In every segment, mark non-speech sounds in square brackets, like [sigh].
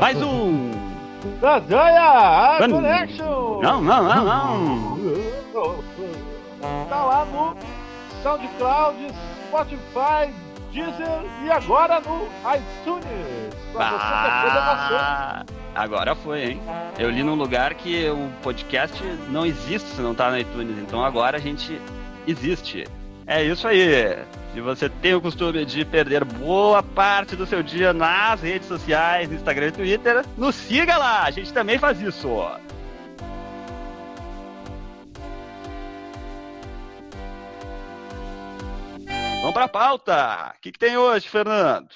Mais um! Da Joia, a Não, Connection. Não, não, não, não! Tá lá no SoundCloud, Spotify, Deezer e agora no iTunes. Pra você ter. Ah, agora foi, hein? Eu li num lugar que o podcast não existe se não tá no iTunes, então agora a gente existe. É isso aí. Se você tem o costume de perder boa parte do seu dia nas redes sociais, Instagram e Twitter, nos siga lá, a gente também faz isso. Vamos pra pauta. O que, que tem hoje, Fernando?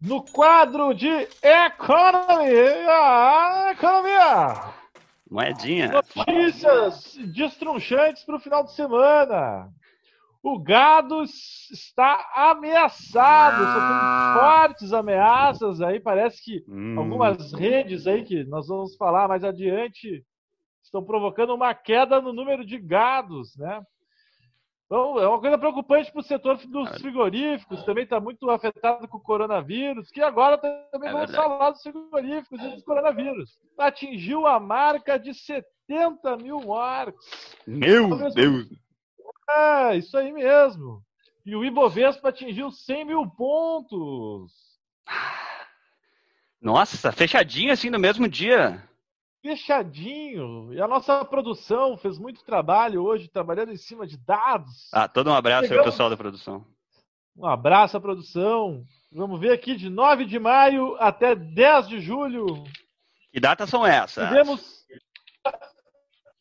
No quadro de Economy, a economia. Moedinha. Notícias destrunchantes para o final de semana. O gado está ameaçado, sofrendo fortes ameaças aí. Parece que Hum. algumas redes aí que nós vamos falar mais adiante estão provocando uma queda no número de gados, né? Então, é uma coisa preocupante para o setor dos frigoríficos, também está muito afetado com o coronavírus, que agora também É vamos verdade. falar dos frigoríficos e dos coronavírus. Atingiu a marca de 70 mil mortes. Meu Deus. É, isso aí mesmo. E o Ibovespa atingiu 100 mil pontos. Nossa, fechadinho assim no mesmo dia. Fechadinho. E a nossa produção fez muito trabalho hoje, trabalhando em cima de dados. Ah, todo um abraço aí ao Chegamos. pessoal da produção. Um abraço à produção. Vamos ver aqui de 9 de maio até 10 de julho. Que datas são essas? Tivemos.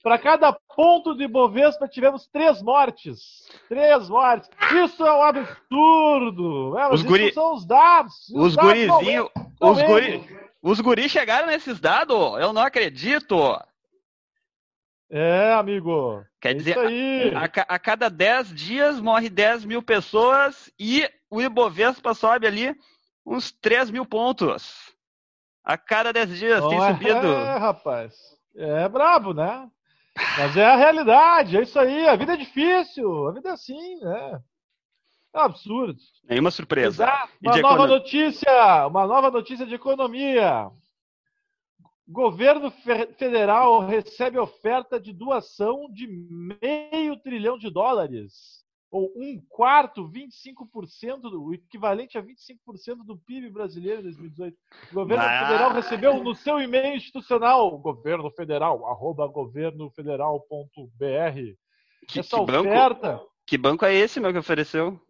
Para cada ponto de Ibovespa, tivemos três mortes. Três mortes. Isso é um absurdo. É, Os isso guri- são os dados. Os dados gurizinhos. Os, guri, os guris chegaram nesses dados? Eu não acredito. É, amigo. Quer É dizer. A, ca- a cada 10 dias morre 10 mil pessoas e o Ibovespa sobe ali uns 3 mil pontos. A cada 10 dias tem Não é, subido. É, rapaz. É brabo, né? Mas é a realidade, é isso aí. A vida é difícil, a vida é assim, né? É um absurdo. Nenhuma surpresa. Exato. Uma nova econo- notícia, uma nova notícia de economia. Governo fe- federal recebe oferta de doação de meio trilhão de dólares, ou um quarto, 25%, do, o equivalente a 25% do PIB brasileiro em 2018. O governo Ah. federal recebeu no seu e-mail institucional, governo federal, arroba governofederal.br, Que, essa que banco, oferta. que banco é esse, meu, que ofereceu?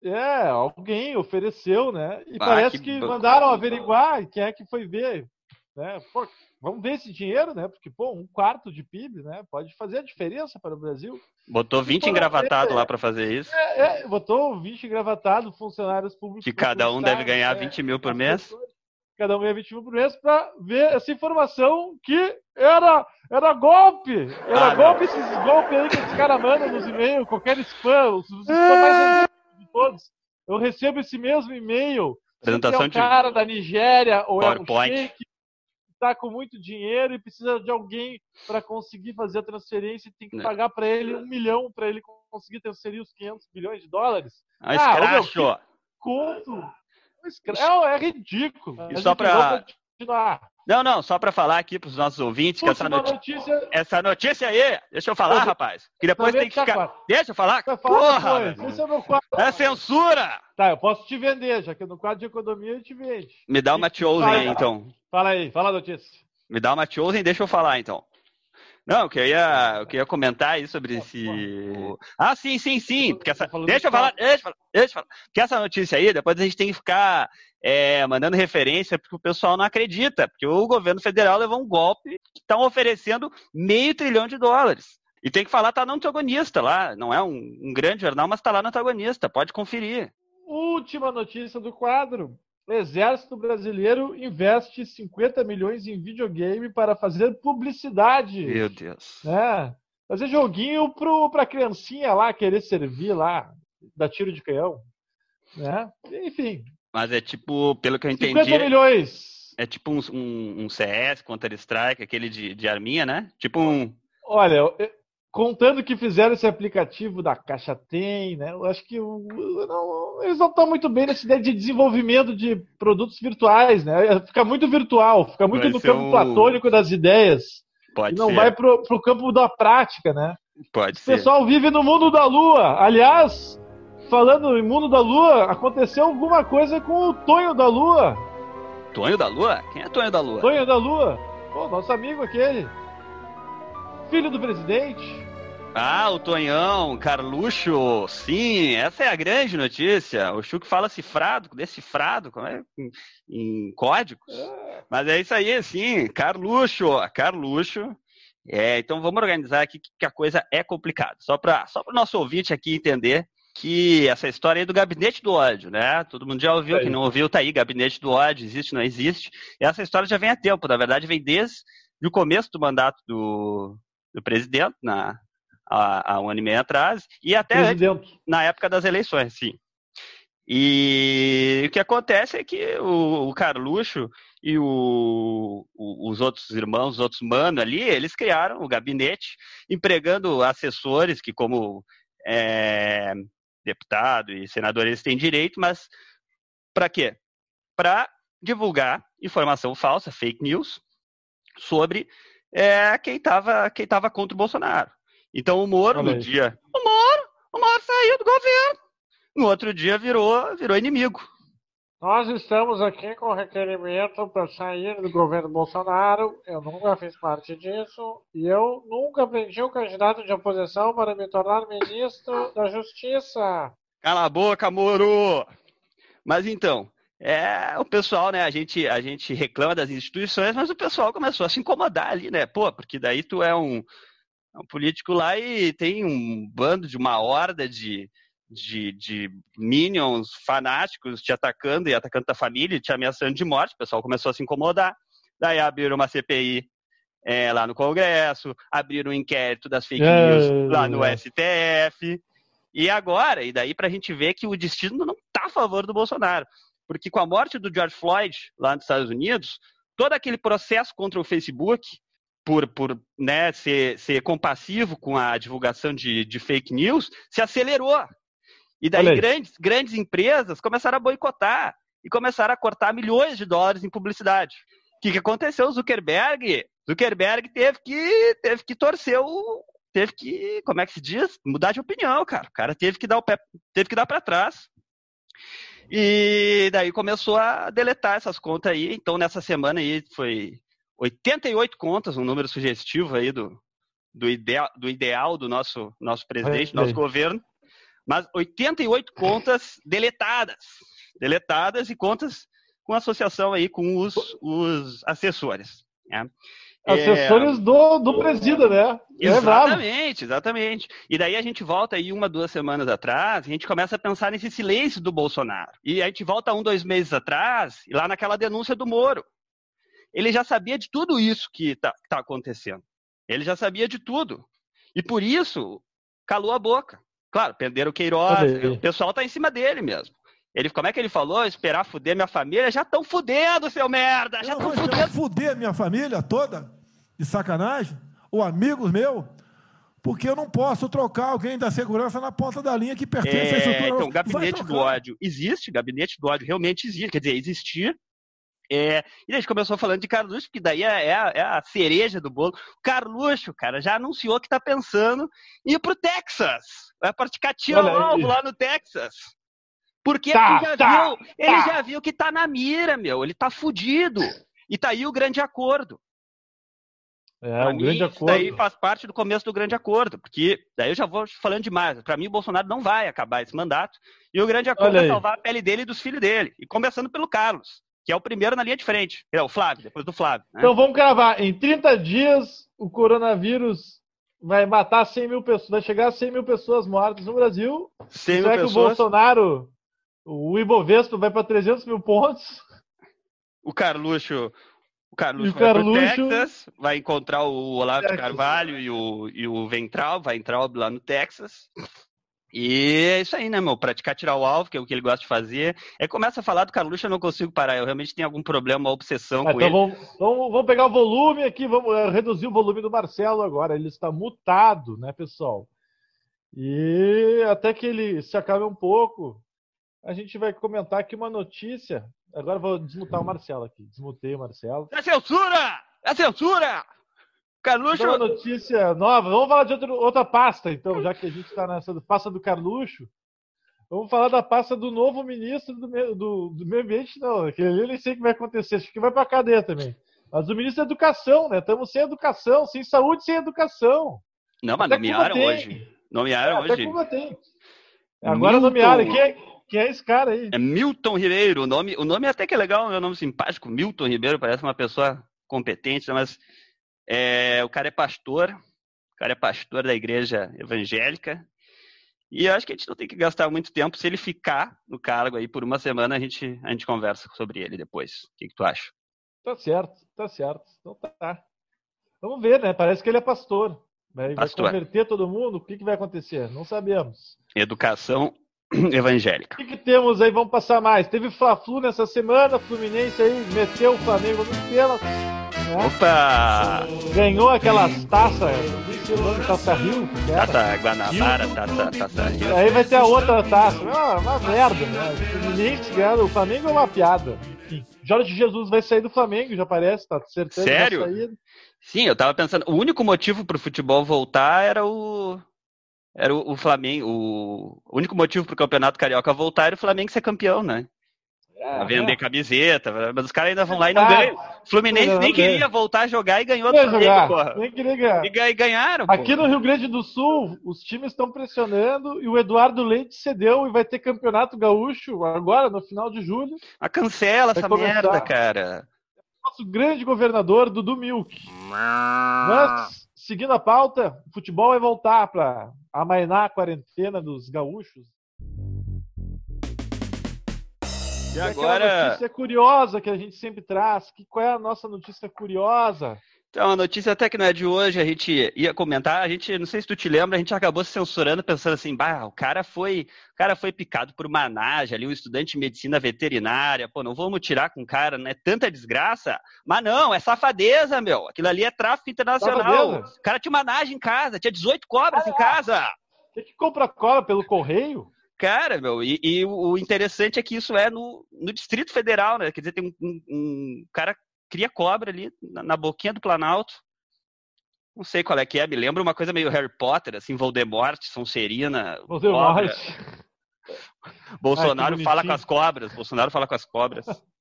É, alguém ofereceu, né? E Ah, parece que que, banco. mandaram averiguar quem é que foi ver. Né? Pô, vamos ver esse dinheiro, né? Porque, pô, um quarto de PIB, né? Pode fazer a diferença para o Brasil. Botou 20 Pô, engravatados é- lá pra fazer isso. É, é, botou 20 engravatados, funcionários públicos. Que cada um deve ganhar 20 mil por mês. Cada um ganha 20 mil por mês para ver essa informação que era, era golpe. Era Ah, golpe, esses golpes aí que os caras mandam nos e-mails, qualquer spam, os, os spam mais de todos. Eu recebo esse mesmo e-mail. Apresentação se é de um cara da Nigéria ou é um PowerPoint. Está com muito dinheiro e precisa de alguém para conseguir fazer a transferência e tem que Né. pagar para ele um milhão para ele conseguir transferir os 500 bilhões de dólares. Ah, Ah, escracho. Conto. É, é ridículo. E Mas só vamos continuar. Não, não, só pra falar aqui pros nossos ouvintes que essa, noti- notícia. essa notícia aí, deixa eu falar, Eu- rapaz. Que depois tem que ficar. chacoalha. Deixa eu falar? Falar Porra, é meu quadro. É censura! Tá, eu posso te vender, já que no quadro de economia a gente vende. Me dá uma chosen aí, então. Fala aí, fala a notícia. Me dá uma chosen, deixa eu falar, então. Não, eu queria, eu queria comentar aí sobre esse. Ah, sim, sim, sim. Porque essa... Tá Deixa eu falar, deixa eu falar, deixa eu falar. Porque essa notícia aí, depois a gente tem que ficar é, mandando referência, porque o pessoal não acredita. Porque o governo federal levou um golpe que estão oferecendo meio trilhão de dólares. E tem que falar, tá no antagonista lá. Não é um, um grande jornal, mas tá lá no antagonista. Pode conferir. Última notícia do quadro. O Exército Brasileiro investe 50 milhões em videogame para fazer publicidade. Meu Deus. né? Fazer joguinho pro, pra criancinha lá querer servir lá, dar tiro de canhão. Né? Enfim, Mas é tipo, pelo que eu 50 entendi, milhões. é tipo um, um, um CS, Counter-Strike, aquele de, de arminha, né? Tipo um. Olha, contando que fizeram esse aplicativo da Caixa Tem, né? Eu acho que não, eles não estão muito bem nessa ideia de desenvolvimento de produtos virtuais, né? Fica muito virtual, fica muito vai no campo um... platônico das ideias. Pode e não ser. vai pro, pro campo da prática, né? Pode o ser. O pessoal vive no mundo da lua. Aliás, falando em mundo da lua, aconteceu alguma coisa com o Tonho da Lua. Tonho da Lua? Quem é Tonho da Lua? Tonho da Lua. Pô, nosso amigo aquele. Filho do presidente. Ah, o Tonhão, Carluxo, sim, essa é a grande notícia. O Chuck fala cifrado, decifrado, como é? Em, em códigos. É. Mas é isso aí, sim, Carluxo, Carluxo. É, então vamos organizar aqui que a coisa é complicada. Só para só o nosso ouvinte aqui entender que essa história aí do gabinete do ódio, né? Todo mundo já ouviu, é quem não ouviu tá aí, gabinete do ódio, existe, não existe. E essa história já vem há tempo, na verdade vem desde o começo do mandato do, do presidente, na, há, há um ano e meio atrás, e até antes, na época das eleições, sim. E o que acontece é que o, o Carluxo e o, o, os outros irmãos, os outros manos ali, eles criaram o gabinete, empregando assessores que, como é, deputado e senador, eles têm direito, mas para quê? Para divulgar informação falsa, fake news, sobre é, quem estava quem tava contra o Bolsonaro. Então o Moro, no dia. O Moro, o Moro saiu do governo. No outro dia virou, virou inimigo. Nós estamos aqui com requerimento para sair do governo Bolsonaro. Eu nunca fiz parte disso. E eu nunca prendi um candidato de oposição para me tornar ministro da Justiça. Cala a boca, Moro! Mas então, é, o pessoal, né, a gente, a gente reclama das instituições, mas o pessoal começou a se incomodar ali, né? Pô, porque daí tu é um, é um político lá e tem um bando de uma horda de, de, de minions fanáticos te atacando e atacando tua família, te ameaçando de morte. O pessoal começou a se incomodar. Daí abriram uma CPI é, lá no Congresso, abriram um inquérito das fake news é, lá no STF. E agora, e daí para a gente ver que o destino não está a favor do Bolsonaro. Porque com a morte do George Floyd lá nos Estados Unidos, todo aquele processo contra o Facebook, por, por né, ser, ser compassivo com a divulgação de, de fake news, se acelerou. E daí grandes, grandes empresas começaram a boicotar e começaram a cortar milhões de dólares em publicidade. O que, que aconteceu? Zuckerberg, Zuckerberg teve que, teve que torcer o. Teve que, como é que se diz? Mudar de opinião, cara. O cara teve que dar o pé, teve que dar para trás. E daí começou a deletar essas contas aí. Então, nessa semana aí, foi 88 contas, um número sugestivo aí do, do, ideal, do ideal do nosso, nosso presidente, do nosso governo. Mas 88 contas deletadas. Deletadas e contas com associação aí com os, os assessores. Né? Assessores é... do, do presida, né? É exatamente, exatamente. E daí a gente volta aí uma, duas semanas atrás, a gente começa a pensar nesse silêncio do Bolsonaro. E a gente volta um, dois meses atrás, e lá naquela denúncia do Moro. Ele já sabia de tudo isso que está tá acontecendo. Ele já sabia de tudo. E por isso, calou a boca. Claro, perderam o Queiroz, o pessoal tá em cima dele mesmo. Ele, como é que ele falou? Esperar fuder minha família? Já estão fudendo, seu merda! Já estão fudendo. fuder minha família toda? de sacanagem, ou amigos meus, porque eu não posso trocar alguém da segurança na ponta da linha que pertence é, à estrutura. Então, gabinete do ódio existe, gabinete do ódio realmente existe, quer dizer, existir. É, e a gente começou falando de Carluxo, que daí é, é, a, é, a, cereja do bolo. O Carluxo, cara, já anunciou que está pensando em ir pro Texas. Vai praticar tiro alvo lá no Texas. Porque tá, ele, já, tá, viu, tá. ele já viu que tá na mira, meu. Ele tá fudido. E tá aí o grande acordo. É, um grande acordo. Isso daí faz parte do começo do grande acordo, porque daí eu já vou falando demais. Para mim, o Bolsonaro não vai acabar esse mandato, e o grande acordo é salvar a pele dele e dos filhos dele. E começando pelo Carlos, que é o primeiro na linha de frente. É o Flávio, depois do Flávio. Né? Então vamos gravar. Em 30 dias, o coronavírus vai matar 100 mil pessoas, vai chegar a 100 mil pessoas mortas no Brasil. 100 mil Será pessoas. que o Bolsonaro, o Ibovespa vai para 300 mil pontos? O Carluxo, o Carluxo vai Carluxo... Texas, vai encontrar o Olavo de Carvalho e o, e o Ventral, vai entrar lá no Texas. E é isso aí, né, meu? Praticar tirar o alvo, que é o que ele gosta de fazer. Aí começa a falar do Carluxo, eu não consigo parar. Eu realmente tenho algum problema, uma obsessão Ah, com então ele. vamos, vamos, vamos pegar o volume aqui, vamos eh, reduzir o volume do Marcelo agora. Ele está mutado, né, pessoal? E até que ele se acabe um pouco, a gente vai comentar aqui uma notícia. Agora eu vou desmutar o Marcelo aqui. Desmutei o Marcelo. É censura! É censura! Carluxo. Uma notícia nova. Vamos falar de outro- outra pasta, então, já que a gente está nessa do- pasta do Carluxo. Vamos falar da pasta do novo ministro do, do, do meio ambiente, não. Aquele ali eu nem sei o que vai acontecer. Acho que vai para cadeia também. Mas o ministro da Educação, né? Estamos sem educação, sem saúde, sem educação. Não, mas Até nomearam hoje. Nomearam Até hoje. Cuba tem. Agora Milton. nomearam. Quem é, quem é esse cara aí? É Milton Ribeiro. O nome, o nome até que é legal, é um nome simpático. Milton Ribeiro parece uma pessoa competente, né? mas é, o cara é pastor. O cara é pastor da igreja evangélica. E eu acho que a gente não tem que gastar muito tempo. Se ele ficar no cargo aí por uma semana, a gente, a gente conversa sobre ele depois. O que, que tu acha? Tá certo, tá certo. Então tá. Vamos ver, né? Parece que ele é pastor. Vai, vai Pastor. converter todo mundo? O que, que vai acontecer? Não sabemos. Educação [clears throat] evangélica. O que, que temos aí? Vamos passar mais. Teve Fla-Flu nessa semana. Fluminense aí meteu o Flamengo nos pênaltis. Né? Opa! Ganhou aquelas taças. O nome, Taça Rio. Taça Guanabara, taça, taça Rio. Aí vai ter a outra taça. Ah, uma merda, né? O Fluminense ganhando. O Flamengo é uma piada. Enfim, Jorge Jesus vai sair do Flamengo, já parece. Tá certeza Sério? Sim, eu tava pensando, o único motivo pro futebol voltar era o era o, o Flamengo, o, o único motivo pro Campeonato Carioca voltar era o Flamengo ser campeão, né? É, Pra vender camiseta, mas os caras ainda vão lá e não Ah, ganham. Fluminense não nem ganha. queria voltar a jogar e ganhou do Flamengo, porra. Nem queria ganhar. E e ganharam. Aqui no Rio Grande do Sul, os times estão pressionando e o Eduardo Leite cedeu e vai ter campeonato gaúcho agora, no final de julho. Mas cancela Vai essa começar. merda, cara. Nosso grande governador, Dudu Milk. Mas, seguindo a pauta, o futebol vai voltar para amainar a quarentena dos gaúchos. E agora, notícia curiosa que a gente sempre traz. Que, qual é a nossa notícia curiosa? então, a notícia até que não é de hoje, a gente ia comentar, a gente, não sei se tu te lembra, a gente acabou se censurando pensando assim, bah, o cara foi, o cara foi picado por uma naja ali, um estudante de medicina veterinária, pô, não vamos tirar com o cara, né? Tanta desgraça. Mas não, é safadeza, meu. Aquilo ali é tráfico internacional. Safadeza? O cara tinha uma naja em casa, tinha 18 cobras em casa. Quem que compra cola pelo correio? Cara, meu, e, e o interessante é que isso é no, no Distrito Federal, né? Quer dizer, tem um, um- um cara cria cobra ali na, na boquinha do Planalto. Não sei qual é que é, me lembra uma coisa meio Harry Potter, assim, Voldemort, Sonserina, mais. [laughs] Bolsonaro que fala com as cobras, Bolsonaro fala com as cobras. [laughs]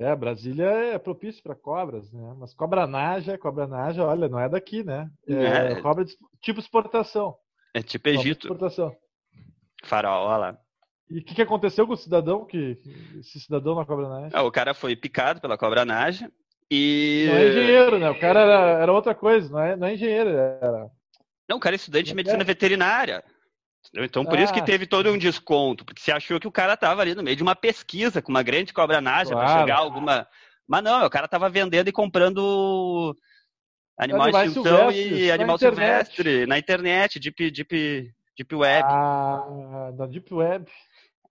É, Brasília é propício para cobras, né? Mas cobra naja, cobra naja, olha, não é daqui, né? É, É. cobra de, tipo exportação. É tipo Egito, Exportação. Faraó lá. E o que, que aconteceu com o cidadão que esse cidadão na cobra naja? Ah, o cara foi picado pela cobra naja e... Não é engenheiro, né? O cara era, era outra coisa, não é, não é engenheiro, era. Não, o cara é estudante de Não medicina é? veterinária. Então, por isso que Ah, teve todo um desconto, porque você achou que o cara estava ali no meio de uma pesquisa com uma grande cobra naja para Claro. chegar a alguma. Mas não, o cara estava vendendo e comprando animal de Animais extinção silvestres, e na animal internet. silvestre na internet, deep, deep, deep web. Ah, da Deep Web.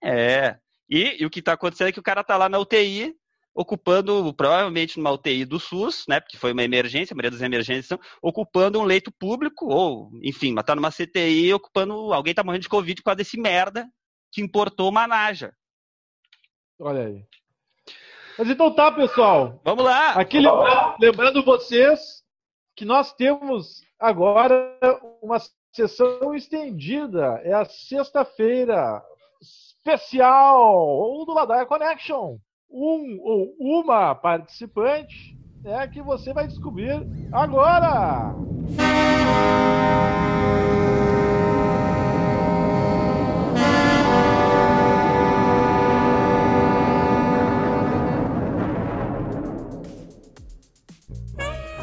É. E, e o que está acontecendo é que o cara está lá na UTI, ocupando, provavelmente numa UTI do SUS, né? Porque foi uma emergência, a maioria das emergências são, ocupando um leito público, ou, enfim, mas tá numa CTI ocupando. Alguém tá morrendo de Covid por causa desse merda que importou uma naja. Olha aí. Mas então tá, pessoal. Vamos lá! Aqui lembrando, lembrando vocês que nós temos agora uma sessão estendida. É a sexta-feira especial do Ladaia Connection. Um ou uma participante é que você vai descobrir agora.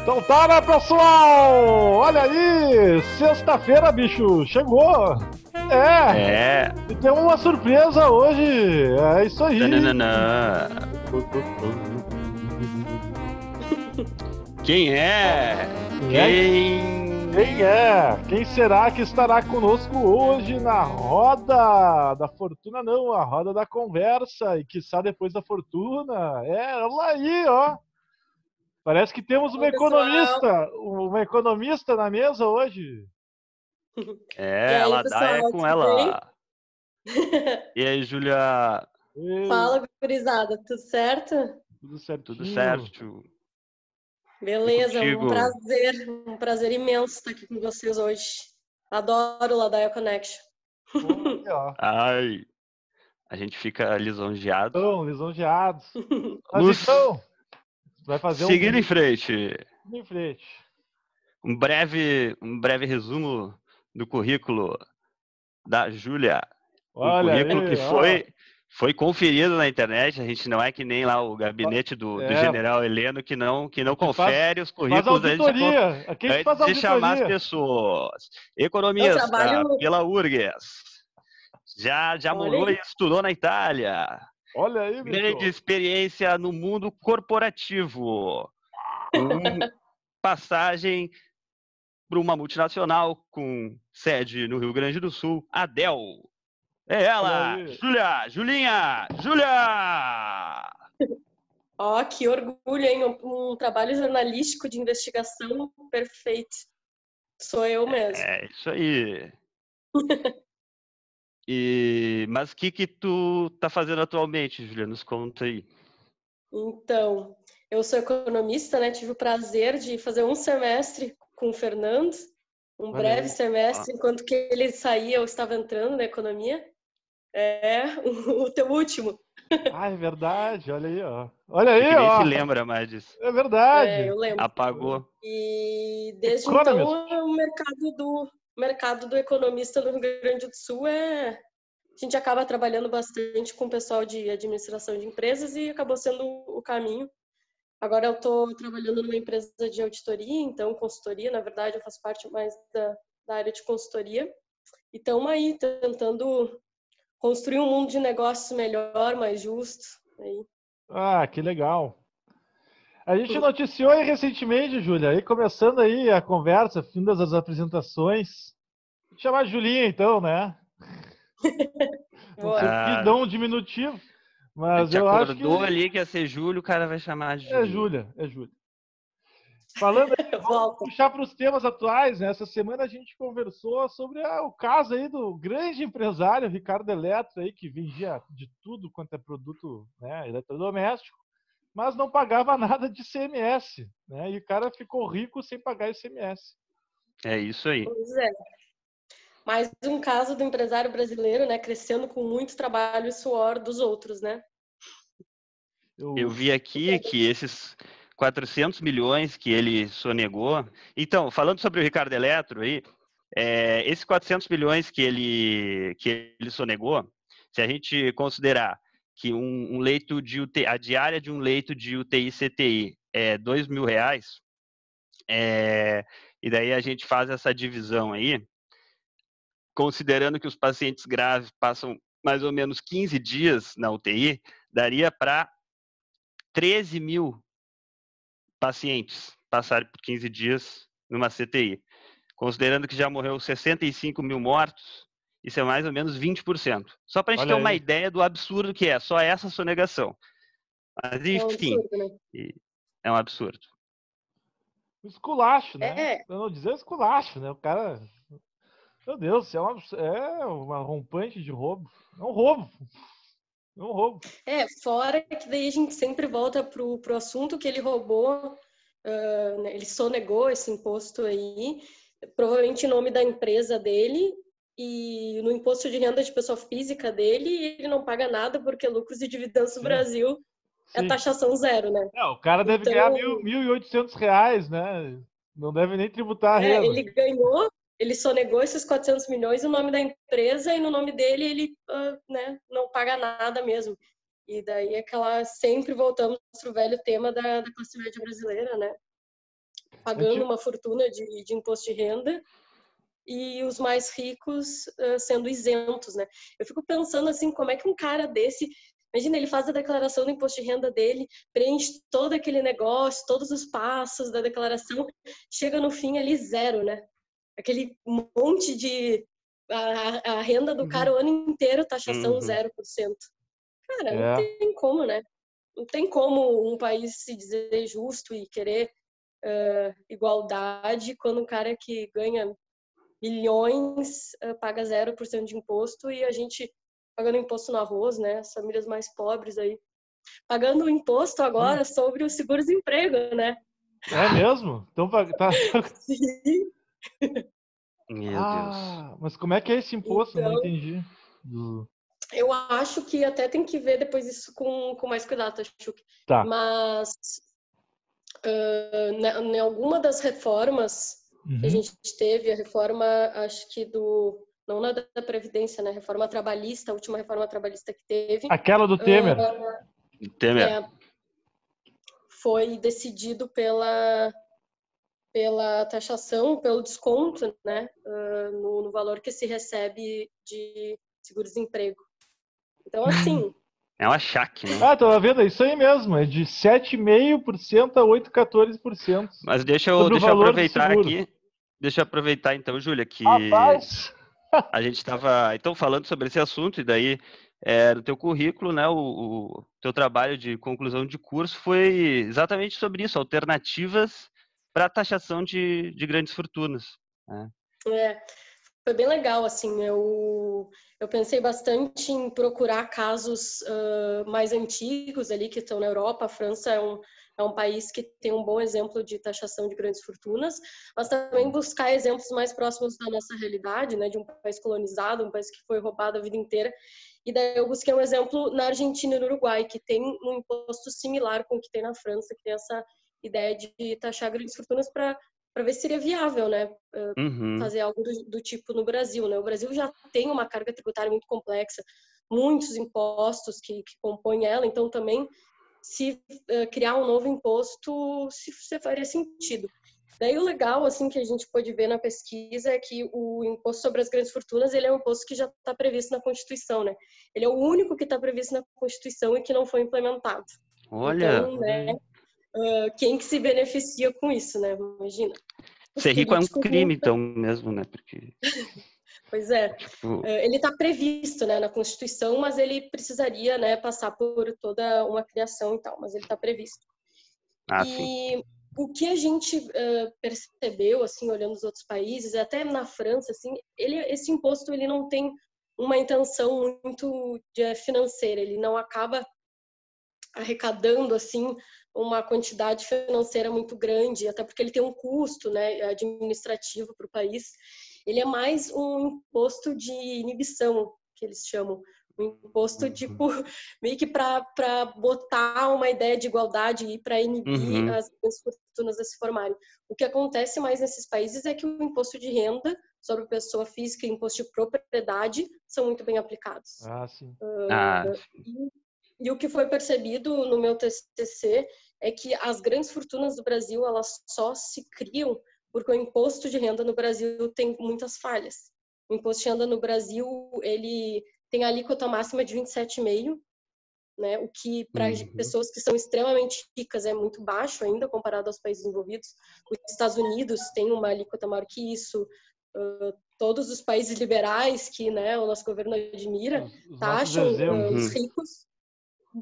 Então tá, né, pessoal? Olha aí, sexta-feira, bicho, chegou. É, É. e tem uma surpresa hoje. É isso aí. Tananana. Quem é? Quem é? Quem Quem é? Quem será que estará conosco hoje na roda da fortuna? Não, a roda da conversa e quiçá depois da fortuna. É, olha aí, ó. Parece que temos uma economista, uma economista na mesa hoje. [laughs] É, aí, ela pessoal, dá é com ela. E aí, Júlia? Fala, gurizada, tudo certo? Tudo certo. Tudo certo. Beleza, um prazer, um prazer imenso estar aqui com vocês hoje. Adoro o Ladaia Connection. [laughs] Ai, a gente fica lisonjeado. [laughs] Então, lisonjeados. Mas então, vai fazer Seguindo um... em frente. Seguindo em frente. Um breve, um breve resumo do currículo da Júlia. Um currículo aí, que foi, foi conferido na internet. A gente não é que nem lá o gabinete do, é. do general Heleno que não, que não confere faz, os currículos faz auditoria. Aqui antes faz de chamar as pessoas. Economista trabalho... pela URGS. Já, já morou e estudou na Itália. Olha aí. Grande experiência no mundo corporativo. Um [laughs] passagem para uma multinacional com sede no Rio Grande do Sul, a Dell. É ela, Júlia, Julinha, Júlia! Ó, oh, que orgulho, hein? Um, um, trabalho jornalístico de investigação perfeito. Sou eu mesmo. É, isso aí. [laughs] e, mas o que que tu tá fazendo atualmente, Julia? Nos conta aí. Então, eu sou economista, né? Tive o prazer de fazer um semestre com o Fernando, um Olha breve aí. semestre, ah. enquanto que ele saía, eu estava entrando na economia. É, [laughs] o, teu último. Ah, é verdade, olha aí, ó. Olha aí, que ó. nem se lembra mais disso. É verdade. É, eu lembro. Apagou. E desde então o mercado do mercado do economista no Rio Grande do Sul é a gente acaba trabalhando bastante com o pessoal de administração de empresas e acabou sendo o caminho Agora eu estou trabalhando numa empresa de auditoria, então consultoria, na verdade eu faço parte mais da, da área de consultoria. E estamos aí tentando construir um mundo de negócios melhor, mais justo. Aí. Ah, que legal. A gente noticiou aí recentemente, Júlia, aí começando aí a conversa, fim das apresentações. Vou chamar a Julinha então, né? [laughs] Não um diminutivo. Mas eu acho que. ali que ia ser Júlio, o cara vai chamar de É Júlia, é Júlia. Falando aí, [laughs] vamos puxar para os temas atuais, né? Essa semana a gente conversou sobre a, o caso aí do grande empresário Ricardo Eletro aí, que vendia de tudo quanto é produto né, eletrodoméstico, mas não pagava [laughs] nada de CMS, né? E o cara ficou rico sem pagar ICMS. É isso aí. Pois é. Mais um caso do empresário brasileiro, né, crescendo com muito trabalho e suor dos outros, né? Eu, Eu vi aqui que esses 400 milhões que ele sonegou. Então, falando sobre o Ricardo Eletro aí, é, esses 400 milhões que ele que ele sonegou, se a gente considerar que um, um leito de UTI, a diária de um leito de UTI CTI é dois mil reais, é, e daí a gente faz essa divisão aí, considerando que os pacientes graves passam mais ou menos 15 dias na UTI, daria para 13 mil pacientes passarem por 15 dias numa CTI. Considerando que já morreu 65 mil mortos, isso é mais ou menos 20%. Só para a gente Olha ter uma ideia do absurdo que é, só essa sonegação. Mas, enfim, é um absurdo, né? é um absurdo. Esculacho, né? É. Eu não dizer esculacho, né? O cara meu Deus, é uma, é uma rompante de roubo. É um roubo. É um roubo. É, fora que daí a gente sempre volta pro, pro assunto que ele roubou, uh, né, ele sonegou esse imposto aí, provavelmente em nome da empresa dele, e no imposto de renda de pessoa física dele, ele não paga nada porque lucros e dividendos no Brasil é Sim. é taxação zero, né? É, o cara deve então, ganhar mil, 1.800 reais, né? Não deve nem tributar a é, renda. É, ele ganhou ele sonegou esses 400 milhões no nome da empresa e no nome dele ele uh, né, não paga nada mesmo. E daí aquela sempre voltamos para o velho tema da, da, classe média brasileira, né? Pagando uma fortuna de, de imposto de renda e os mais ricos uh, sendo isentos, né? Eu fico pensando assim, como é que um cara desse, imagina, ele faz a declaração do imposto de renda dele, preenche todo aquele negócio, todos os passos da declaração, chega no fim ali zero, né? aquele monte de a, a renda do cara o ano inteiro taxação uhum. 0%. Cara, é. não tem como, né? Não tem como um país se dizer justo e querer uh, igualdade quando um cara que ganha milhões uh, paga 0% de imposto e a gente pagando imposto no arroz, né? As famílias mais pobres aí. Pagando o imposto agora hum. sobre o seguro-desemprego, né? É mesmo? Então tá. [laughs] Sim. Meu ah, Deus. Mas como é que é esse imposto? Então, não entendi. Do... Eu acho que até tem que ver depois isso com, com mais cuidado, Tachuk. Tá. Mas uh, em alguma das reformas uhum. a gente teve, a reforma, acho que do. Não na da Previdência, né? Reforma trabalhista, a última reforma trabalhista que teve. Aquela do Temer. Uh, Temer. É, foi decidido pela pela taxação, pelo desconto, né, uh, no, no, valor que se recebe de seguro-desemprego. Então, [laughs] assim... É um achaque, né? Ah, tô vendo, é isso aí mesmo, é de 7,5% a 8,14%. Mas deixa eu, deixa eu aproveitar aqui, deixa eu aproveitar então, Júlia, que Rapaz. a gente estava então falando sobre esse assunto e daí é, no teu currículo, né, o, o teu trabalho de conclusão de curso foi exatamente sobre isso, alternativas para a taxação de, de grandes fortunas. Né? É, foi bem legal, assim, eu, eu pensei bastante em procurar casos uh, mais antigos ali que estão na Europa, a França é um, é um país que tem um bom exemplo de taxação de grandes fortunas, mas também buscar exemplos mais próximos da nossa realidade, né, de um país colonizado, um país que foi roubado a vida inteira. E daí eu busquei um exemplo na Argentina e no Uruguai, que tem um imposto similar com o que tem na França, que tem essa ideia de taxar grandes fortunas para para ver se seria viável, né, uhum. fazer algo do, do, tipo no Brasil, né? O Brasil já tem uma carga tributária muito complexa, muitos impostos que, que compõem ela, então também se uh, criar um novo imposto, se, se faria sentido. Daí o legal, assim, que a gente pode ver na pesquisa é que o imposto sobre as grandes fortunas, ele é um imposto que já está previsto na Constituição, né? Ele é o único que está previsto na Constituição e que não foi implementado. Olha! Então, né, uh, quem que se beneficia com isso, né? Imagina. Ser rico é um crime, então, mesmo, né? Porque... [laughs] pois é. Tipo... Uh, ele está previsto né, na Constituição, mas ele precisaria né, passar por toda uma criação e tal, mas ele está previsto. Ah, e sim. o que a gente uh, percebeu, assim, olhando os outros países, até na França, assim, ele, esse imposto ele não tem uma intenção muito de, financeira, ele não acaba arrecadando assim uma quantidade financeira muito grande, até porque ele tem um custo né, administrativo para o país. Ele é mais um imposto de inibição, que eles chamam. Um imposto, uhum. tipo, [laughs] meio que para botar uma ideia de igualdade e para inibir uhum. as, as fortunas a se formarem. O que acontece mais nesses países é que o imposto de renda sobre pessoa física e imposto de propriedade são muito bem aplicados. Ah, sim. Uh, ah. E, e o que foi percebido no meu TCC é que as grandes fortunas do Brasil elas só se criam porque o imposto de renda no Brasil tem muitas falhas. O imposto de renda no Brasil ele tem a alíquota máxima de 27,5, né? O que para uhum. pessoas que são extremamente ricas é muito baixo ainda comparado aos países envolvidos. Os Estados Unidos tem uma alíquota maior que isso. Uh, todos os países liberais que né, o nosso governo admira os taxam uh, os ricos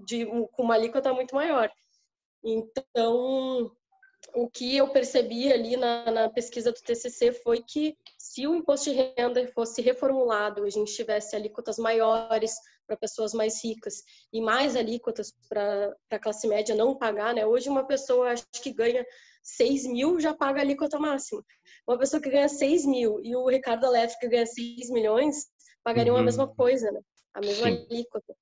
de, com uma alíquota muito maior. Então, o que eu percebi ali na, na, pesquisa do TCC foi que se o imposto de renda fosse reformulado, a gente tivesse alíquotas maiores para pessoas mais ricas e mais alíquotas para a classe média não pagar, né? Hoje uma pessoa acho que ganha 6 mil já paga a alíquota máxima. Uma pessoa que ganha 6 mil e o Ricardo Elétrico que ganha 6 milhões pagariam uhum. a mesma coisa, né? A mesma Sim. alíquota.